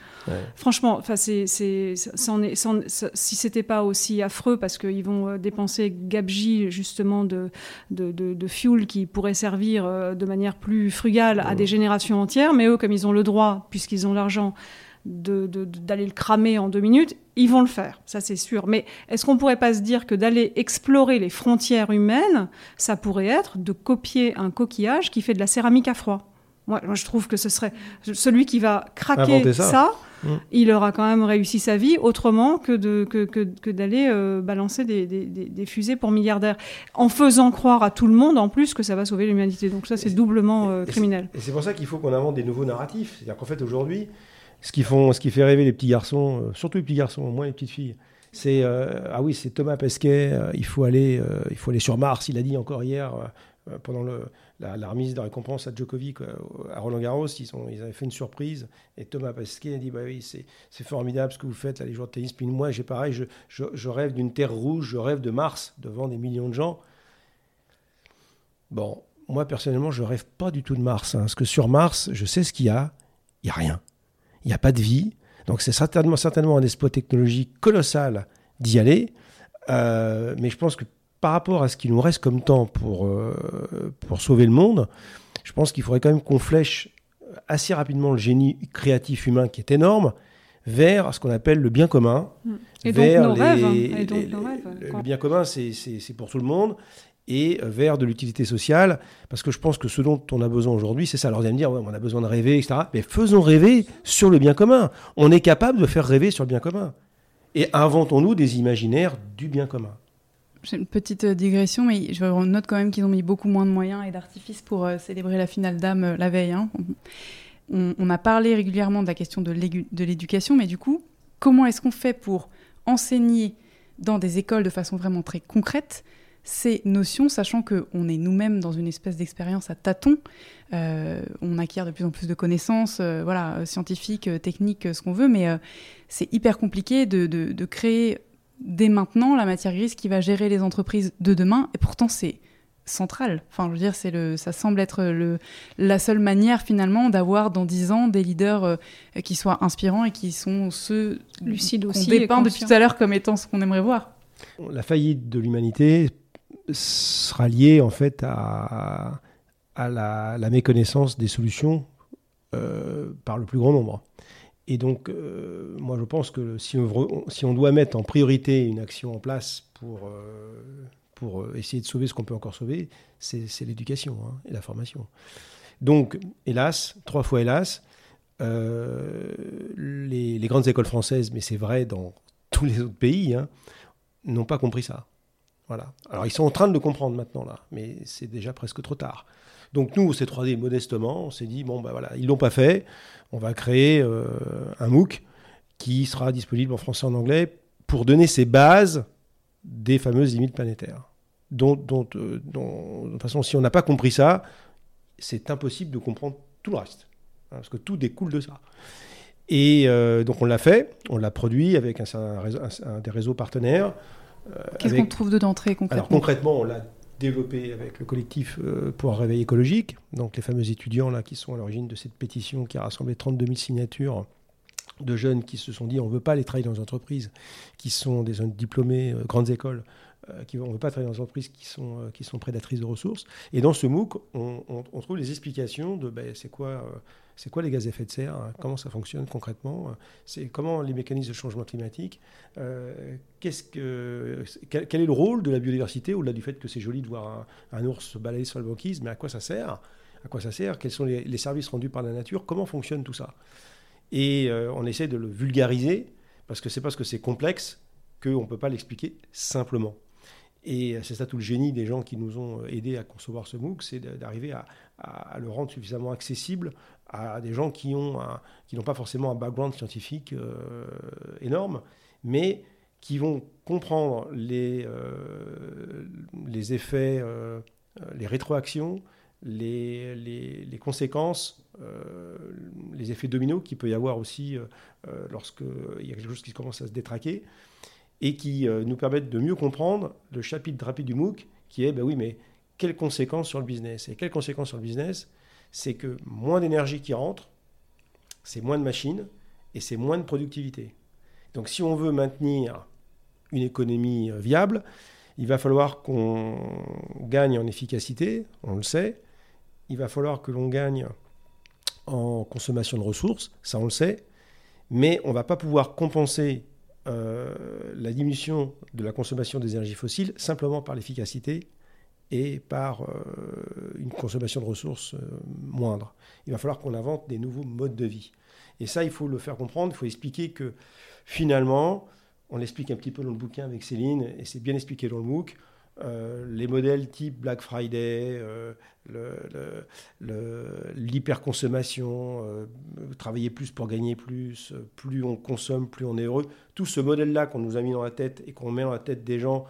Franchement, c'est, c'est, si c'était pas aussi affreux, parce qu'ils vont euh, dépenser gabegie justement de, de, de, fuel qui pourrait servir de manière plus frugale à des générations entières, mais eux, comme ils ont le droit, puisqu'ils ont l'argent, d'aller le cramer en deux minutes, ils vont le faire, ça c'est sûr. Mais est-ce qu'on pourrait pas se dire que d'aller explorer les frontières humaines, ça pourrait être de copier un coquillage qui fait de la céramique à froid? Moi, je trouve que ce serait celui qui va craquer ça, mm. il aura quand même réussi sa vie autrement que d'aller que, que, d'aller euh, balancer des, des, des, fusées pour milliardaires, en faisant croire à tout le monde en plus que ça va sauver l'humanité. Donc ça, c'est doublement euh, criminel. Et c'est pour ça qu'il faut qu'on invente des nouveaux narratifs. C'est-à-dire qu'en fait, aujourd'hui, ce qui, fait rêver les petits garçons, euh, surtout les petits garçons, moins les petites filles, c'est euh, ah oui, c'est Thomas Pesquet. Euh, il faut aller, il faut aller sur Mars. Il a dit encore hier pendant la, remise de récompense à Djokovic à Roland Garros, ils, ont, ils avaient fait une surprise et Thomas Pesquet a dit bah oui, c'est formidable ce que vous faites là, les joueurs de tennis. Puis moi, j'ai pareil, je, je, rêve d'une terre rouge, je rêve de Mars devant des millions de gens. Bon, moi personnellement, je rêve pas du tout de Mars, hein, parce que sur Mars, je sais ce qu'il y a, il y a rien il n'y a pas de vie. Donc c'est certainement, certainement un exploit technologique colossal d'y aller. Euh, mais je pense que par rapport à ce qu'il nous reste comme temps pour, euh, pour sauver le monde, je pense qu'il faudrait quand même qu'on flèche assez rapidement le génie créatif humain qui est énorme vers ce qu'on appelle le bien commun. Et vers donc nos rêves. Et donc nos rêves. Le, bien commun, c'est pour tout le monde et vers de l'utilité sociale, parce que je pense que ce dont on a besoin aujourd'hui, c'est ça. Alors vous allez me dire, on a besoin de rêver, etc. Mais faisons rêver sur le bien commun. On est capable de faire rêver sur le bien commun. et inventons-nous des imaginaires du bien commun. J'ai une petite euh, digression, mais je note quand même qu'ils ont mis beaucoup moins de moyens et d'artifices pour euh, célébrer la finale d'âme euh, la veille. Hein. On, on, a parlé régulièrement de la question de l'éducation, mais du coup, comment est-ce qu'on fait pour enseigner dans des écoles de façon vraiment très concrète ces notions, sachant qu'on est nous-mêmes dans une espèce d'expérience à tâtons. Euh, on acquiert de plus en plus de connaissances, euh, voilà, scientifiques, techniques, ce qu'on veut, mais euh, c'est hyper compliqué de, de, de, créer dès maintenant la matière grise qui va gérer les entreprises de demain, et pourtant c'est central. Enfin, je veux dire, c'est le, ça semble être le, la seule manière finalement d'avoir dans dix ans des leaders euh, qui soient inspirants et qui sont ceux lucides aussi, qu'on dépeint depuis tout à l'heure comme étant ce qu'on aimerait voir. La faillite de l'humanité sera liée en fait à, la, méconnaissance des solutions euh, par le plus grand nombre. Et donc, euh, moi, je pense que si on, doit mettre en priorité une action en place pour euh, essayer de sauver ce qu'on peut encore sauver, c'est l'éducation hein, et la formation. Donc, hélas, trois fois hélas, les, les, grandes écoles françaises, mais c'est vrai dans tous les autres pays, hein, n'ont pas compris ça. Alors, ils sont en train de le comprendre maintenant, là, mais c'est déjà presque trop tard. Donc, nous, au C3D, modestement, on s'est dit, bon, ben voilà, ils l'ont pas fait, on va créer euh, un MOOC qui sera disponible en français et en anglais pour donner ses bases des fameuses limites planétaires euh, dont, de toute façon, si on n'a pas compris ça, c'est impossible de comprendre tout le reste, hein, parce que tout découle de ça. Et euh, donc on l'a fait, on l'a produit avec un, un, des réseaux partenaires. Euh, Qu'est-ce qu'on trouve dedans très concrètement Alors concrètement, on l'a développé avec le collectif euh, pour un réveil écologique, donc les fameux étudiants là qui sont à l'origine de cette pétition qui a rassemblé 32 000 signatures de jeunes qui se sont dit on ne veut pas aller travailler dans les entreprises, qui sont des diplômés, euh, grandes écoles, euh, qui, on ne veut pas travailler dans des entreprises qui sont, euh, qui sont prédatrices de ressources. Et dans ce MOOC, on, on, on trouve les explications de ben, c'est quoi, c'est quoi les gaz à effet de serre, hein, comment ça fonctionne concrètement, c'est comment les mécanismes de changement climatique, euh, qu'est-ce que, quel, est le rôle de la biodiversité, au-delà du fait que c'est joli de voir un, ours se balader sur la banquise, mais à quoi ça sert À quoi ça sert Quels sont les, services rendus par la nature Comment fonctionne tout ça Et euh, on essaie de le vulgariser, parce que c'est parce que c'est complexe qu'on ne peut pas l'expliquer simplement. Et c'est ça tout le génie des gens qui nous ont aidés à concevoir ce MOOC, c'est d'arriver à, le rendre suffisamment accessible à des gens qui n'ont pas forcément un background scientifique euh, énorme, mais qui vont comprendre les, euh, les effets, euh, les rétroactions, les, les, les conséquences, les effets dominos qu'il peut y avoir aussi lorsqu'il y a quelque chose qui commence à se détraquer et qui nous permettent de mieux comprendre le chapitre rapide du MOOC qui est, ben oui, mais quelles conséquences sur le business Et quelles conséquences sur le business C'est que moins d'énergie qui rentre, c'est moins de machines et c'est moins de productivité. Donc si on veut maintenir une économie euh, viable, il va falloir qu'on gagne en efficacité, on le sait. Il va falloir que l'on gagne en consommation de ressources, ça on le sait. Mais on ne va pas pouvoir compenser euh, la diminution de la consommation des énergies fossiles simplement par l'efficacité et par euh, une consommation de ressources euh, moindre. Il va falloir qu'on invente des nouveaux modes de vie. Et ça, il faut le faire comprendre, il faut expliquer que finalement, on l'explique un petit peu dans le bouquin avec Céline, et c'est bien expliqué dans le MOOC, euh, les modèles type Black Friday, l'hyperconsommation, travailler plus pour gagner plus, plus on consomme, plus on est heureux. Tout ce modèle-là qu'on nous a mis dans la tête et qu'on met dans la tête des gens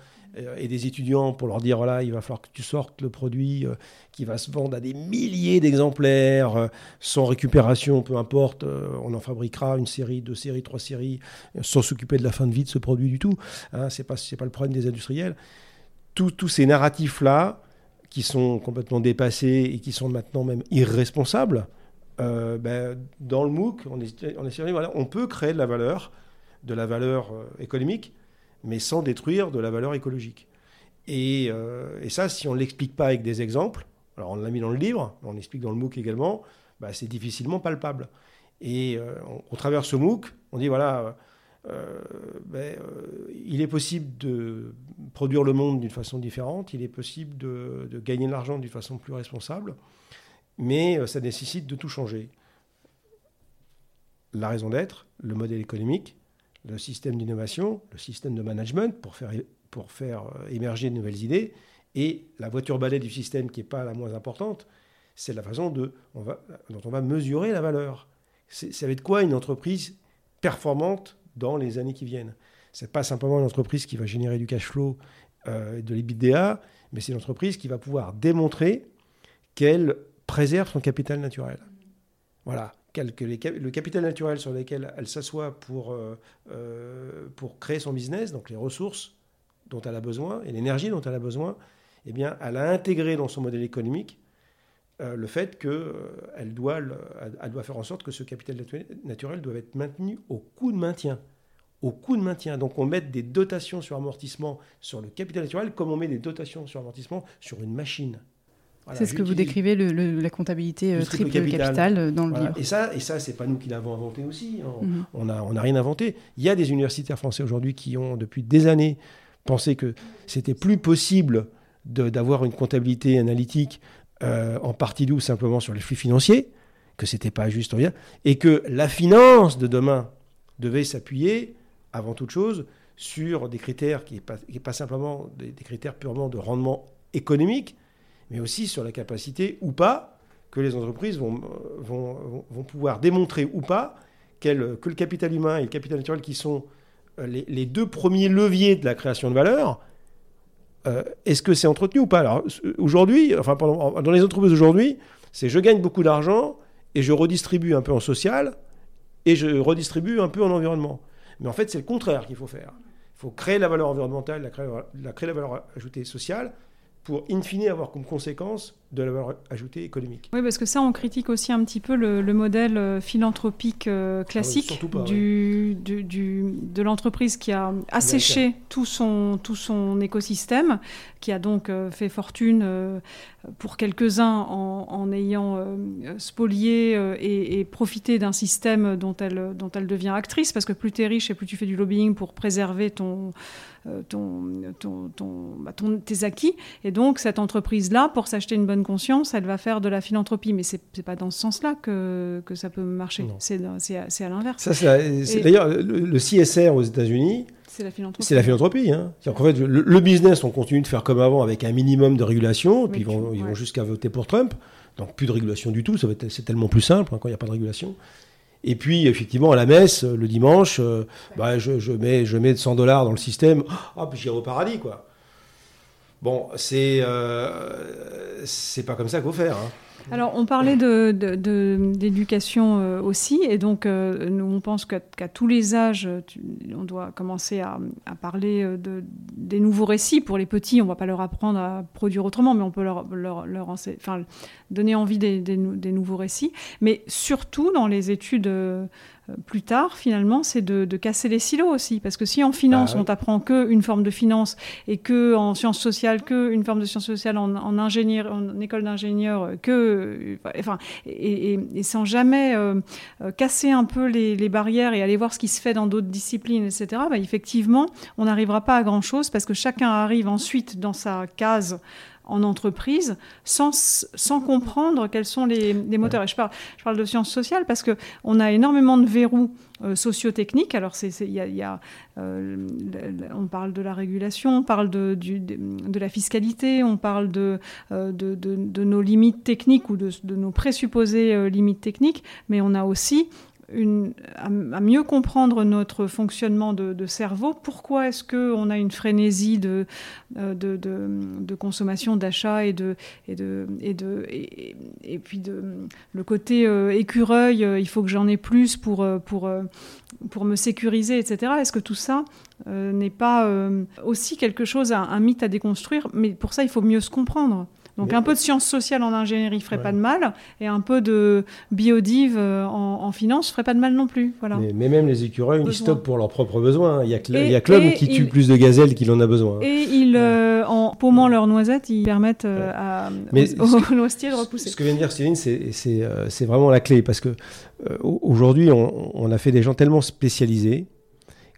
et des étudiants pour leur dire voilà, il va falloir que tu sortes le produit euh, qui va se vendre à des milliers d'exemplaires, sans récupération, peu importe, on en fabriquera une série, deux séries, trois séries, sans s'occuper de la fin de vie de ce produit du tout. Hein, c'est pas, pas le problème des industriels tous ces narratifs-là, qui sont complètement dépassés et qui sont maintenant même irresponsables, euh, ben, dans le MOOC, on, est, on, est, voilà, on peut créer de la valeur, de la valeur euh, économique, mais sans détruire de la valeur écologique. Et, euh, ça, si on ne l'explique pas avec des exemples, alors on l'a mis dans le livre, on l'explique dans le MOOC également, ben, c'est difficilement palpable. Et euh, au travers ce MOOC, on dit voilà, euh, ben, il est possible de produire le monde d'une façon différente, il est possible de, gagner de l'argent d'une façon plus responsable, mais ça nécessite de tout changer. La raison d'être, le modèle économique, le système d'innovation, le système de management pour faire, pour faire euh, émerger de nouvelles idées. Et la voiture balai du système, qui n'est pas la moins importante, c'est la façon dont on va mesurer la valeur. Ça va être quoi une entreprise performante dans les années qui viennent? Ce n'est pas simplement une entreprise qui va générer du cash flow, euh, de l'EBITDA, mais c'est une entreprise qui va pouvoir démontrer qu'elle préserve son capital naturel. Voilà le capital naturel sur lequel elle s'assoit pour, euh, euh, pour créer son business, donc les ressources dont elle a besoin et l'énergie dont elle a besoin, eh bien, elle a intégré dans son modèle économique euh, le fait qu'elle doit, elle doit faire en sorte que ce capital naturel doit être maintenu au coût de maintien. Au coût de maintien. Donc on met des dotations sur amortissement sur le capital naturel comme on met des dotations sur amortissement sur une machine c'est ce que vous décrivez, la comptabilité euh, triple capital, euh, dans le livre. Et ça, et ça c'est pas nous qui l'avons inventé aussi. Hein. Mhm. On n'a on a rien inventé. Il y a des universitaires français aujourd'hui qui ont, depuis des années, pensé que c'était plus possible d'avoir une comptabilité analytique euh, en partie douce simplement sur les flux financiers, que c'était pas juste rien, et que la finance de demain devait s'appuyer, avant toute chose, sur des critères qui n'est pas, pas, simplement des critères purement de rendement économique, mais aussi sur la capacité ou pas que les entreprises vont, vont, vont pouvoir démontrer ou pas que le capital humain et le capital naturel, qui sont euh, les, deux premiers leviers de la création de valeur, euh, est-ce que c'est entretenu ou pas? Alors aujourd'hui, enfin dans les entreprises aujourd'hui, c'est je gagne beaucoup d'argent et je redistribue un peu en social et je redistribue un peu en environnement. Mais en fait, c'est le contraire qu'il faut faire. Il faut créer la valeur environnementale, la, créer la valeur ajoutée sociale pour in fine avoir comme conséquence de la valeur ajoutée économique. Oui, parce que ça, on critique aussi un petit peu le, modèle euh, philanthropique euh, classique du, du, de l'entreprise qui a asséché tout son, tout son écosystème, qui a donc euh, fait fortune pour quelques-uns en, ayant spolié et, et, profité d'un système dont elle, dont elle devient actrice, parce que plus tu es riche et plus tu fais du lobbying pour préserver ton, ton, ton, ton, bah, ton, tes acquis. Et donc, cette entreprise-là, pour s'acheter une bonne conscience, elle va faire de la philanthropie. Mais ce n'est pas dans ce sens-là que, que ça peut marcher. C'est à, l'inverse. D'ailleurs, le, CSR aux États-Unis, c'est la philanthropie. C'est la philanthropie. Hein. En fait, le, business, on continue de faire comme avant avec un minimum de régulation, puis ils vont, ils vont jusqu'à voter pour Trump. Donc plus de régulation du tout, c'est tellement plus simple hein, quand il n'y a pas de régulation. Et puis, effectivement, à la messe, le dimanche, euh, bah, je, mets, je mets 100 dollars dans le système, ah, puis j'irai au paradis, quoi. Bon, c'est euh, c'est pas comme ça qu'il faut faire. Hein. Alors, on parlait d'éducation euh, aussi, et donc euh, on pense qu'à tous les âges, on doit commencer à, parler de, des nouveaux récits. Pour les petits, on ne va pas leur apprendre à produire autrement, mais on peut leur, donner envie des, nouveaux récits. Mais surtout dans les études euh, plus tard, finalement, c'est de, casser les silos aussi. Parce que si en finance, ah on t'apprend qu'une forme de finance et que en sciences sociales, qu'une forme de sciences sociales en, ingénieur, en école d'ingénieur, que, enfin, et, sans jamais euh, euh, casser un peu les, barrières et aller voir ce qui se fait dans d'autres disciplines, etc., bah, effectivement, on n'arrivera pas à grand-chose parce que chacun arrive ensuite dans sa case en entreprise sans, sans comprendre quels sont les, moteurs. Et je parle, je parle de sciences sociales parce qu'on a énormément de verrous euh, sociotechniques. Alors, c'est, y y a, euh, on parle de la régulation, on parle de, du, de, la fiscalité, on parle de, euh, de, de, nos limites techniques ou de, nos présupposées limites techniques, mais on a aussi à, mieux comprendre notre fonctionnement de, cerveau. Pourquoi est-ce qu'on a une frénésie de, euh, de, de, consommation, d'achat et de, et, de, et, de, et, puis de, le côté euh, écureuil, euh, il faut que j'en ai plus pour, pour, pour me sécuriser, etc. Est-ce que tout ça n'est pas aussi quelque chose, un mythe à déconstruire? Mais pour ça, il faut mieux se comprendre. Donc un peu de sciences sociales en ingénierie ferait pas de mal, et un peu de biodive euh, en, en, finance ferait pas de mal non plus. Voilà. Mais, même les écureuils, ils stockent pour leurs propres besoins. Il y a que, l'homme qui tue plus de gazelles qu'il en a besoin. Et ils, euh, en paumant leurs noisettes, ils permettent euh, à, aux, noisetiers de repousser. Ce que vient de dire Céline, c'est vraiment la clé, parce que aujourd'hui, on, on a fait des gens tellement spécialisés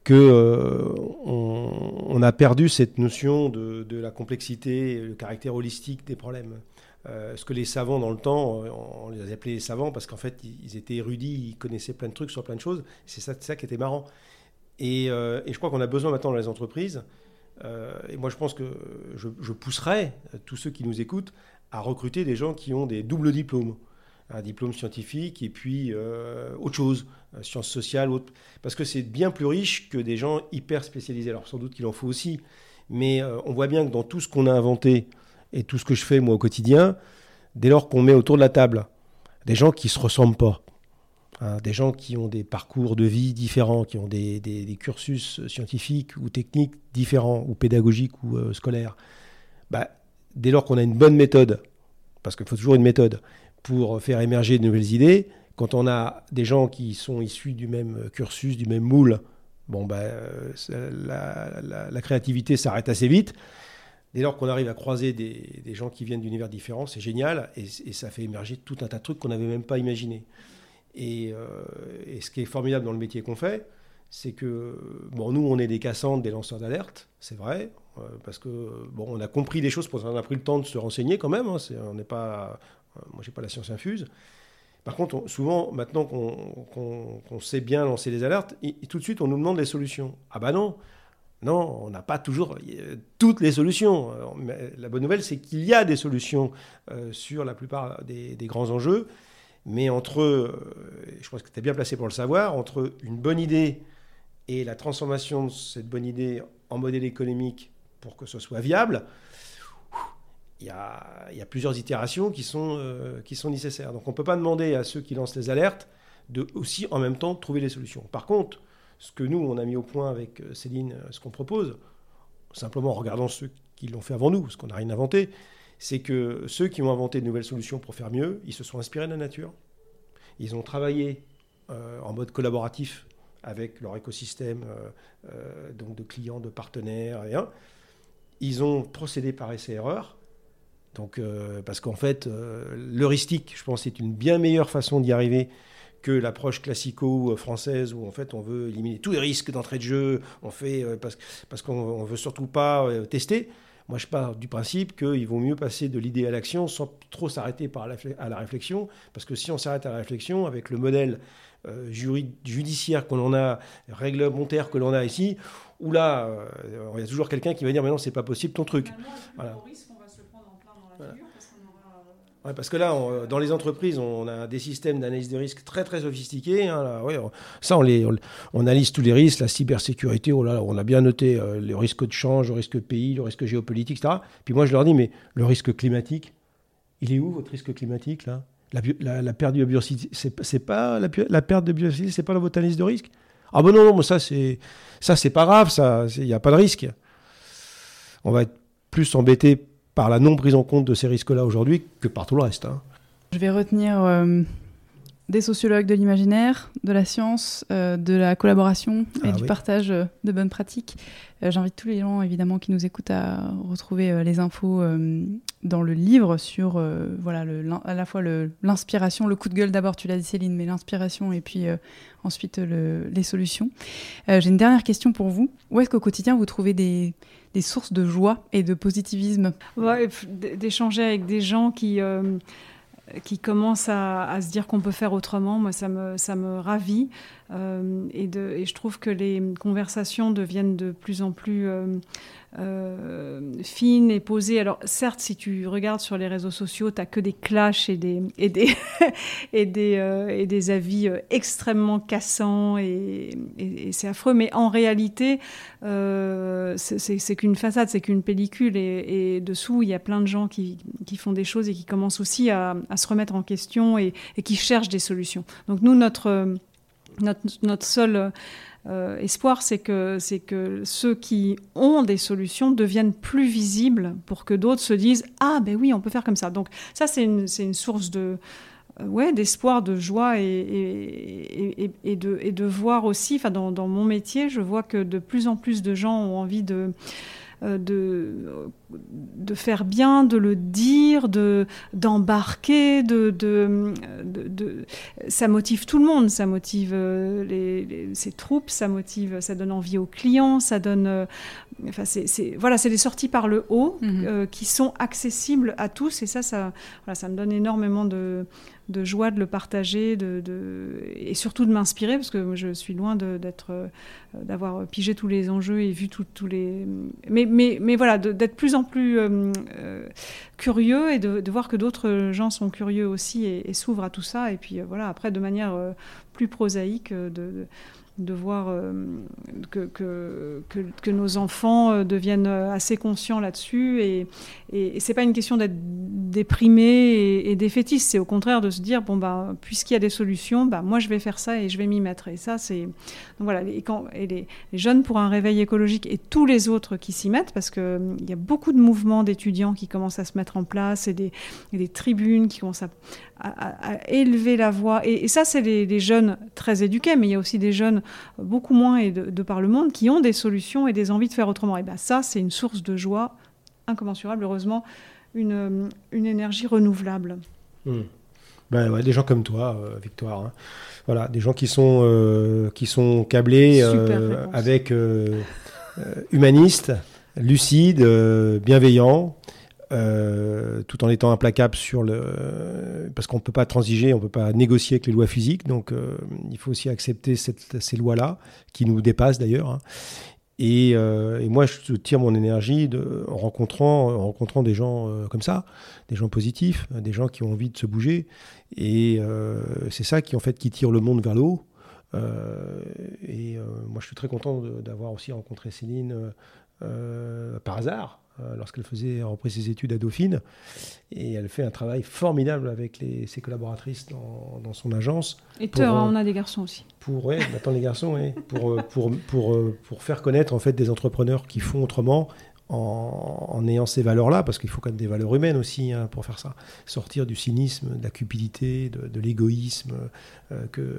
que euh, on, a perdu cette notion de, la complexité, le caractère holistique des problèmes. Euh, ce que les savants dans le temps, on, les appelait les savants parce qu'en fait ils étaient érudits, ils connaissaient plein de trucs sur plein de choses. C'est ça, qui était marrant. Et, et je crois qu'on a besoin maintenant dans les entreprises euh, et moi, je pense que je, je, pousserais tous ceux qui nous écoutent à recruter des gens qui ont des doubles diplômes. Un diplôme scientifique et puis euh, autre chose, euh, sciences sociales, autre, parce que c'est bien plus riche que des gens hyper spécialisés. Alors sans doute qu'il en faut aussi, mais on voit bien que dans tout ce qu'on a inventé et tout ce que je fais moi au quotidien, dès lors qu'on met autour de la table des gens qui ne se ressemblent pas, Hein, des gens qui ont des parcours de vie différents, qui ont des, cursus scientifiques ou techniques différents, ou pédagogiques ou euh, scolaires, bah, dès lors qu'on a une bonne méthode, parce qu'il faut toujours une méthode pour faire émerger de nouvelles idées, quand on a des gens qui sont issus du même cursus, du même moule, bon, bah, la, créativité s'arrête assez vite. Dès lors qu'on arrive à croiser des, gens qui viennent d'univers différents, c'est génial et, et, ça fait émerger tout un tas de trucs qu'on n'avait même pas imaginé. Euh, et, ce qui est formidable dans le métier qu'on fait, c'est que, bon, nous, on est des cassantes, des lanceurs d'alerte, c'est vrai, euh, parce que, bon, on a compris des choses, on a pris le temps de se renseigner quand même, hein, on n'est pas, euh, moi, j'ai pas la science infuse. Par contre, souvent, maintenant qu'on sait bien lancer les alertes, tout de suite, on nous demande les solutions. Ah bah non, non, on n'a pas toujours toutes les solutions. la bonne nouvelle, c'est qu'il y a des solutions sur la plupart des, des grands enjeux. Mais entre, euh, je pense que tu es bien placé pour le savoir, entre une bonne idée et la transformation de cette bonne idée en modèle économique pour que ce soit viable, il y a, plusieurs itérations qui sont, euh, qui sont nécessaires. Donc on ne peut pas demander à ceux qui lancent les alertes de aussi en même temps trouver les solutions. Par contre, ce que nous, on a mis au point avec euh, Céline, ce qu'on propose, simplement en regardant ceux qui l'ont fait avant nous, parce qu'on n'a rien inventé, c'est que ceux qui ont inventé de nouvelles solutions pour faire mieux, ils se sont inspirés de la nature. Ils ont travaillé euh, en mode collaboratif avec leur écosystème euh, euh, donc de clients, de partenaires, et, Ils ont procédé par essai-erreur. Donc, parce qu'en fait, l'heuristique, je pense, est une bien meilleure façon d'y arriver que l'approche classico-française où en fait on veut éliminer tous les risques d'entrée de jeu, on fait parce, parce qu'on veut surtout pas tester. Moi, je pars du principe qu'il vaut mieux passer de l'idée à l'action sans trop s'arrêter à la réflexion, parce que si on s'arrête à la réflexion, avec le modèle euh, judiciaire que l'on a, réglementaire que l'on a ici, où là, euh, il y a toujours quelqu'un qui va dire mais non, c'est pas possible ton truc. Voilà. Ouais, parce que là, dans les entreprises, on a des systèmes d'analyse de risque très très sophistiqués. Hein, ça, on, les, on, analyse tous les risques, la cybersécurité. Oh là, on a bien noté euh, les risques de change, le risque de pays, le risque géopolitique, etc. Puis moi, je leur dis, mais le risque climatique, il est où votre risque climatique là? La, la, perte de biodiversité, c'est pas la, perte de biodiversité, c'est pas la votre de risque? Ah ben non, non, ça c'est ça c'est pas grave, ça, il n'y a pas de risque. On va être plus embêté par la non prise en compte de ces risques-là aujourd'hui que par tout le reste. Hein. Je vais retenir euh, des sociologues de l'imaginaire, de la science, euh, de la collaboration et ah du partage euh, de bonnes pratiques. J'invite tous les gens évidemment qui nous écoutent à retrouver les infos dans le livre sur voilà à la fois l'inspiration, le, coup de gueule d'abord, tu l'as dit Céline, mais l'inspiration et puis ensuite les solutions. J'ai une dernière question pour vous. Où est-ce qu'au quotidien vous trouvez des des sources de joie et de positivisme? D'échanger avec des gens qui, euh, qui commencent à, se dire qu'on peut faire autrement, moi, ça me, ça me ravit. Euh, et, de, et, je trouve que les conversations deviennent de plus en plus euh, euh, fines et posées. Alors certes, si tu regardes sur les réseaux sociaux, tu n'as que des clashs et des, et des, et des, et des avis extrêmement cassants et, et c'est affreux. Mais en réalité, c'est qu'une façade, c'est qu'une pellicule et, dessous, il y a plein de gens qui, qui, font des choses et qui commencent aussi à, se remettre en question et, qui cherchent des solutions. Donc nous, notre notre, seul euh, espoir, c'est que, que ceux qui ont des solutions deviennent plus visibles pour que d'autres se disent Ah, ben oui, on peut faire comme ça. Donc, ça, c'est une, une source de. Euh, ouais, d'espoir, de joie et, et, et, de, et de voir aussi, enfin dans, dans, mon métier, je vois que de plus en plus de gens ont envie de, euh, de, de faire bien, de le dire, de d'embarquer, de, de, de, ça motive tout le monde, ça motive euh, les, ses troupes, ça motive, ça donne envie aux clients, ça donne, enfin c'est voilà, c'est des sorties par le haut mhm. euh, qui sont accessibles à tous et ça, ça, voilà, ça me donne énormément de de joie de le partager de, et surtout de m'inspirer parce que je suis loin euh, d'avoir pigé tous les enjeux et vu tous les mais, mais, mais voilà d'être plus en plus euh, euh, curieux et de, voir que d'autres gens sont curieux aussi et, s'ouvrent à tout ça. Et puis voilà après de manière plus prosaïque de voir euh, que, que, que, nos enfants euh, deviennent euh, assez conscients là-dessus. Et, et, c'est pas une question d'être déprimé et, et défaitiste, c'est au contraire de se dire bon, bah, puisqu'il y a des solutions, bah, moi je vais faire ça et je vais m'y mettre. Et ça, c'est. voilà, et, quand, et les, jeunes pour un réveil écologique et tous les autres qui s'y mettent, parce qu'il il y a beaucoup de mouvements d'étudiants qui commencent à se mettre en place et des, des tribunes qui commencent à, à, élever la voix. Et, ça, c'est les, jeunes très éduqués, mais il y a aussi des jeunes beaucoup moins et de, par le monde qui ont des solutions et des envies de faire autrement. Et bien ça, c'est une source de joie incommensurable, heureusement, une, une énergie renouvelable. Hmm. Ben ouais, des gens comme toi, euh, Victoire. Hein. Voilà, des gens qui sont, euh, qui sont câblés euh, avec humanistes, lucides, bienveillants. Euh, tout en étant implacable sur le. Parce qu'on ne peut pas transiger, on ne peut pas négocier avec les lois physiques, donc euh, il faut aussi accepter ces lois-là, qui nous dépassent d'ailleurs. Hein. Euh, et, moi, je tire mon énergie en, rencontrant, en rencontrant des gens comme ça, des gens positifs, des gens qui ont envie de se bouger. Et c'est ça qui, en fait, qui tire le monde vers le haut. et moi, je suis très content d'avoir aussi rencontré Céline par hasard. Euh, lorsqu'elle faisait repris ses études à Dauphine. Et elle fait un travail formidable avec les, ses collaboratrices dans, dans son agence. Et toi, euh, on a des garçons aussi. Pour, ouais, maintenant les garçons, ouais, pour, euh, pour, pour, pour, faire connaître en fait des entrepreneurs qui font autrement en, ayant ces valeurs-là, parce qu'il faut quand même des valeurs humaines aussi hein, pour faire ça. Sortir du cynisme, de la cupidité, de, l'égoïsme euh, que,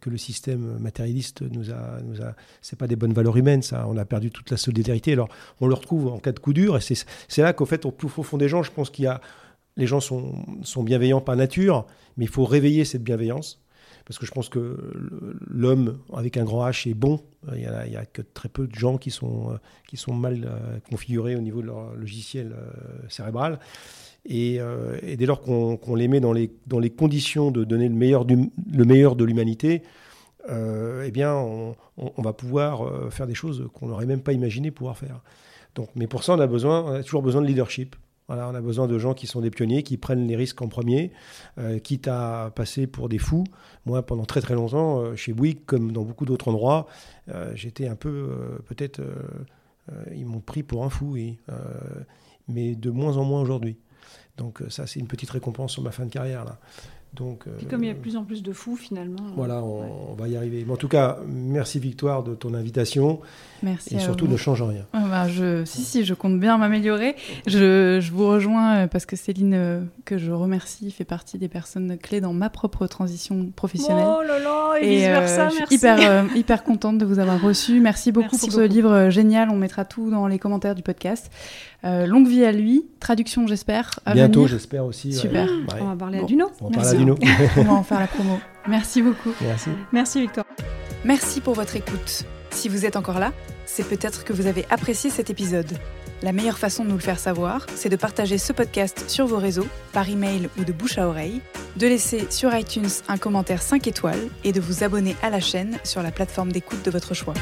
que, le système matérialiste nous a. Nous a c'est pas des bonnes valeurs humaines, ça. On a perdu toute la solidarité. Alors, on le retrouve en cas de coup dur, et c'est là qu'au fait, au plus profond des gens, je pense qu'il y a. Les gens sont, sont bienveillants par nature, mais il faut réveiller cette bienveillance parce que je pense que l'homme avec un grand H est bon. Il n'y a, que très peu de gens qui sont, euh, qui sont mal euh, configurés au niveau de leur logiciel euh, cérébral. Et, dès lors qu'on les met dans les, dans les conditions de donner le meilleur, du, le meilleur de l'humanité, eh bien, on, va pouvoir faire des choses qu'on n'aurait même pas imaginé pouvoir faire. Donc, mais pour ça, on a, besoin, on a toujours besoin de leadership on a besoin de gens qui sont des pionniers, qui prennent les risques en premier, euh, quitte à passer pour des fous. Moi, pendant très très longtemps, euh, chez Bouygues, comme dans beaucoup d'autres endroits, euh, j'étais un peu, peut-être, ils m'ont pris pour un fou, mais de moins en moins aujourd'hui. Donc ça, c'est une petite récompense sur ma fin de carrière. Là. Donc, comme il y a de plus en plus de fous, finalement. Voilà, on, va y arriver. Mais en tout cas, merci Victoire de ton invitation. Merci. Et surtout, ne change rien. Ah bah, je, si, si, je compte bien m'améliorer. Je, je, vous rejoins euh, parce que Céline, euh, que je remercie, fait partie des personnes clés dans ma propre transition professionnelle. Oh là là, et, vice versa, euh, je suis hyper, hyper contente de vous avoir reçu. Merci beaucoup pour ce livre génial. On mettra tout dans les commentaires du podcast. Longue vie à lui. Traduction, j'espère. Bientôt, j'espère aussi. Super. On va parler à Duno. On va parler à Duno. on va en faire la promo. Merci beaucoup. Merci. Merci, Victor. Merci pour votre écoute. Si vous êtes encore là, c'est peut-être que vous avez apprécié cet épisode. La meilleure façon de nous le faire savoir, c'est de partager ce podcast sur vos réseaux, par email ou de bouche à oreille, de laisser sur iTunes un commentaire 5 étoiles et de vous abonner à la chaîne sur la plateforme d'écoute de votre choix.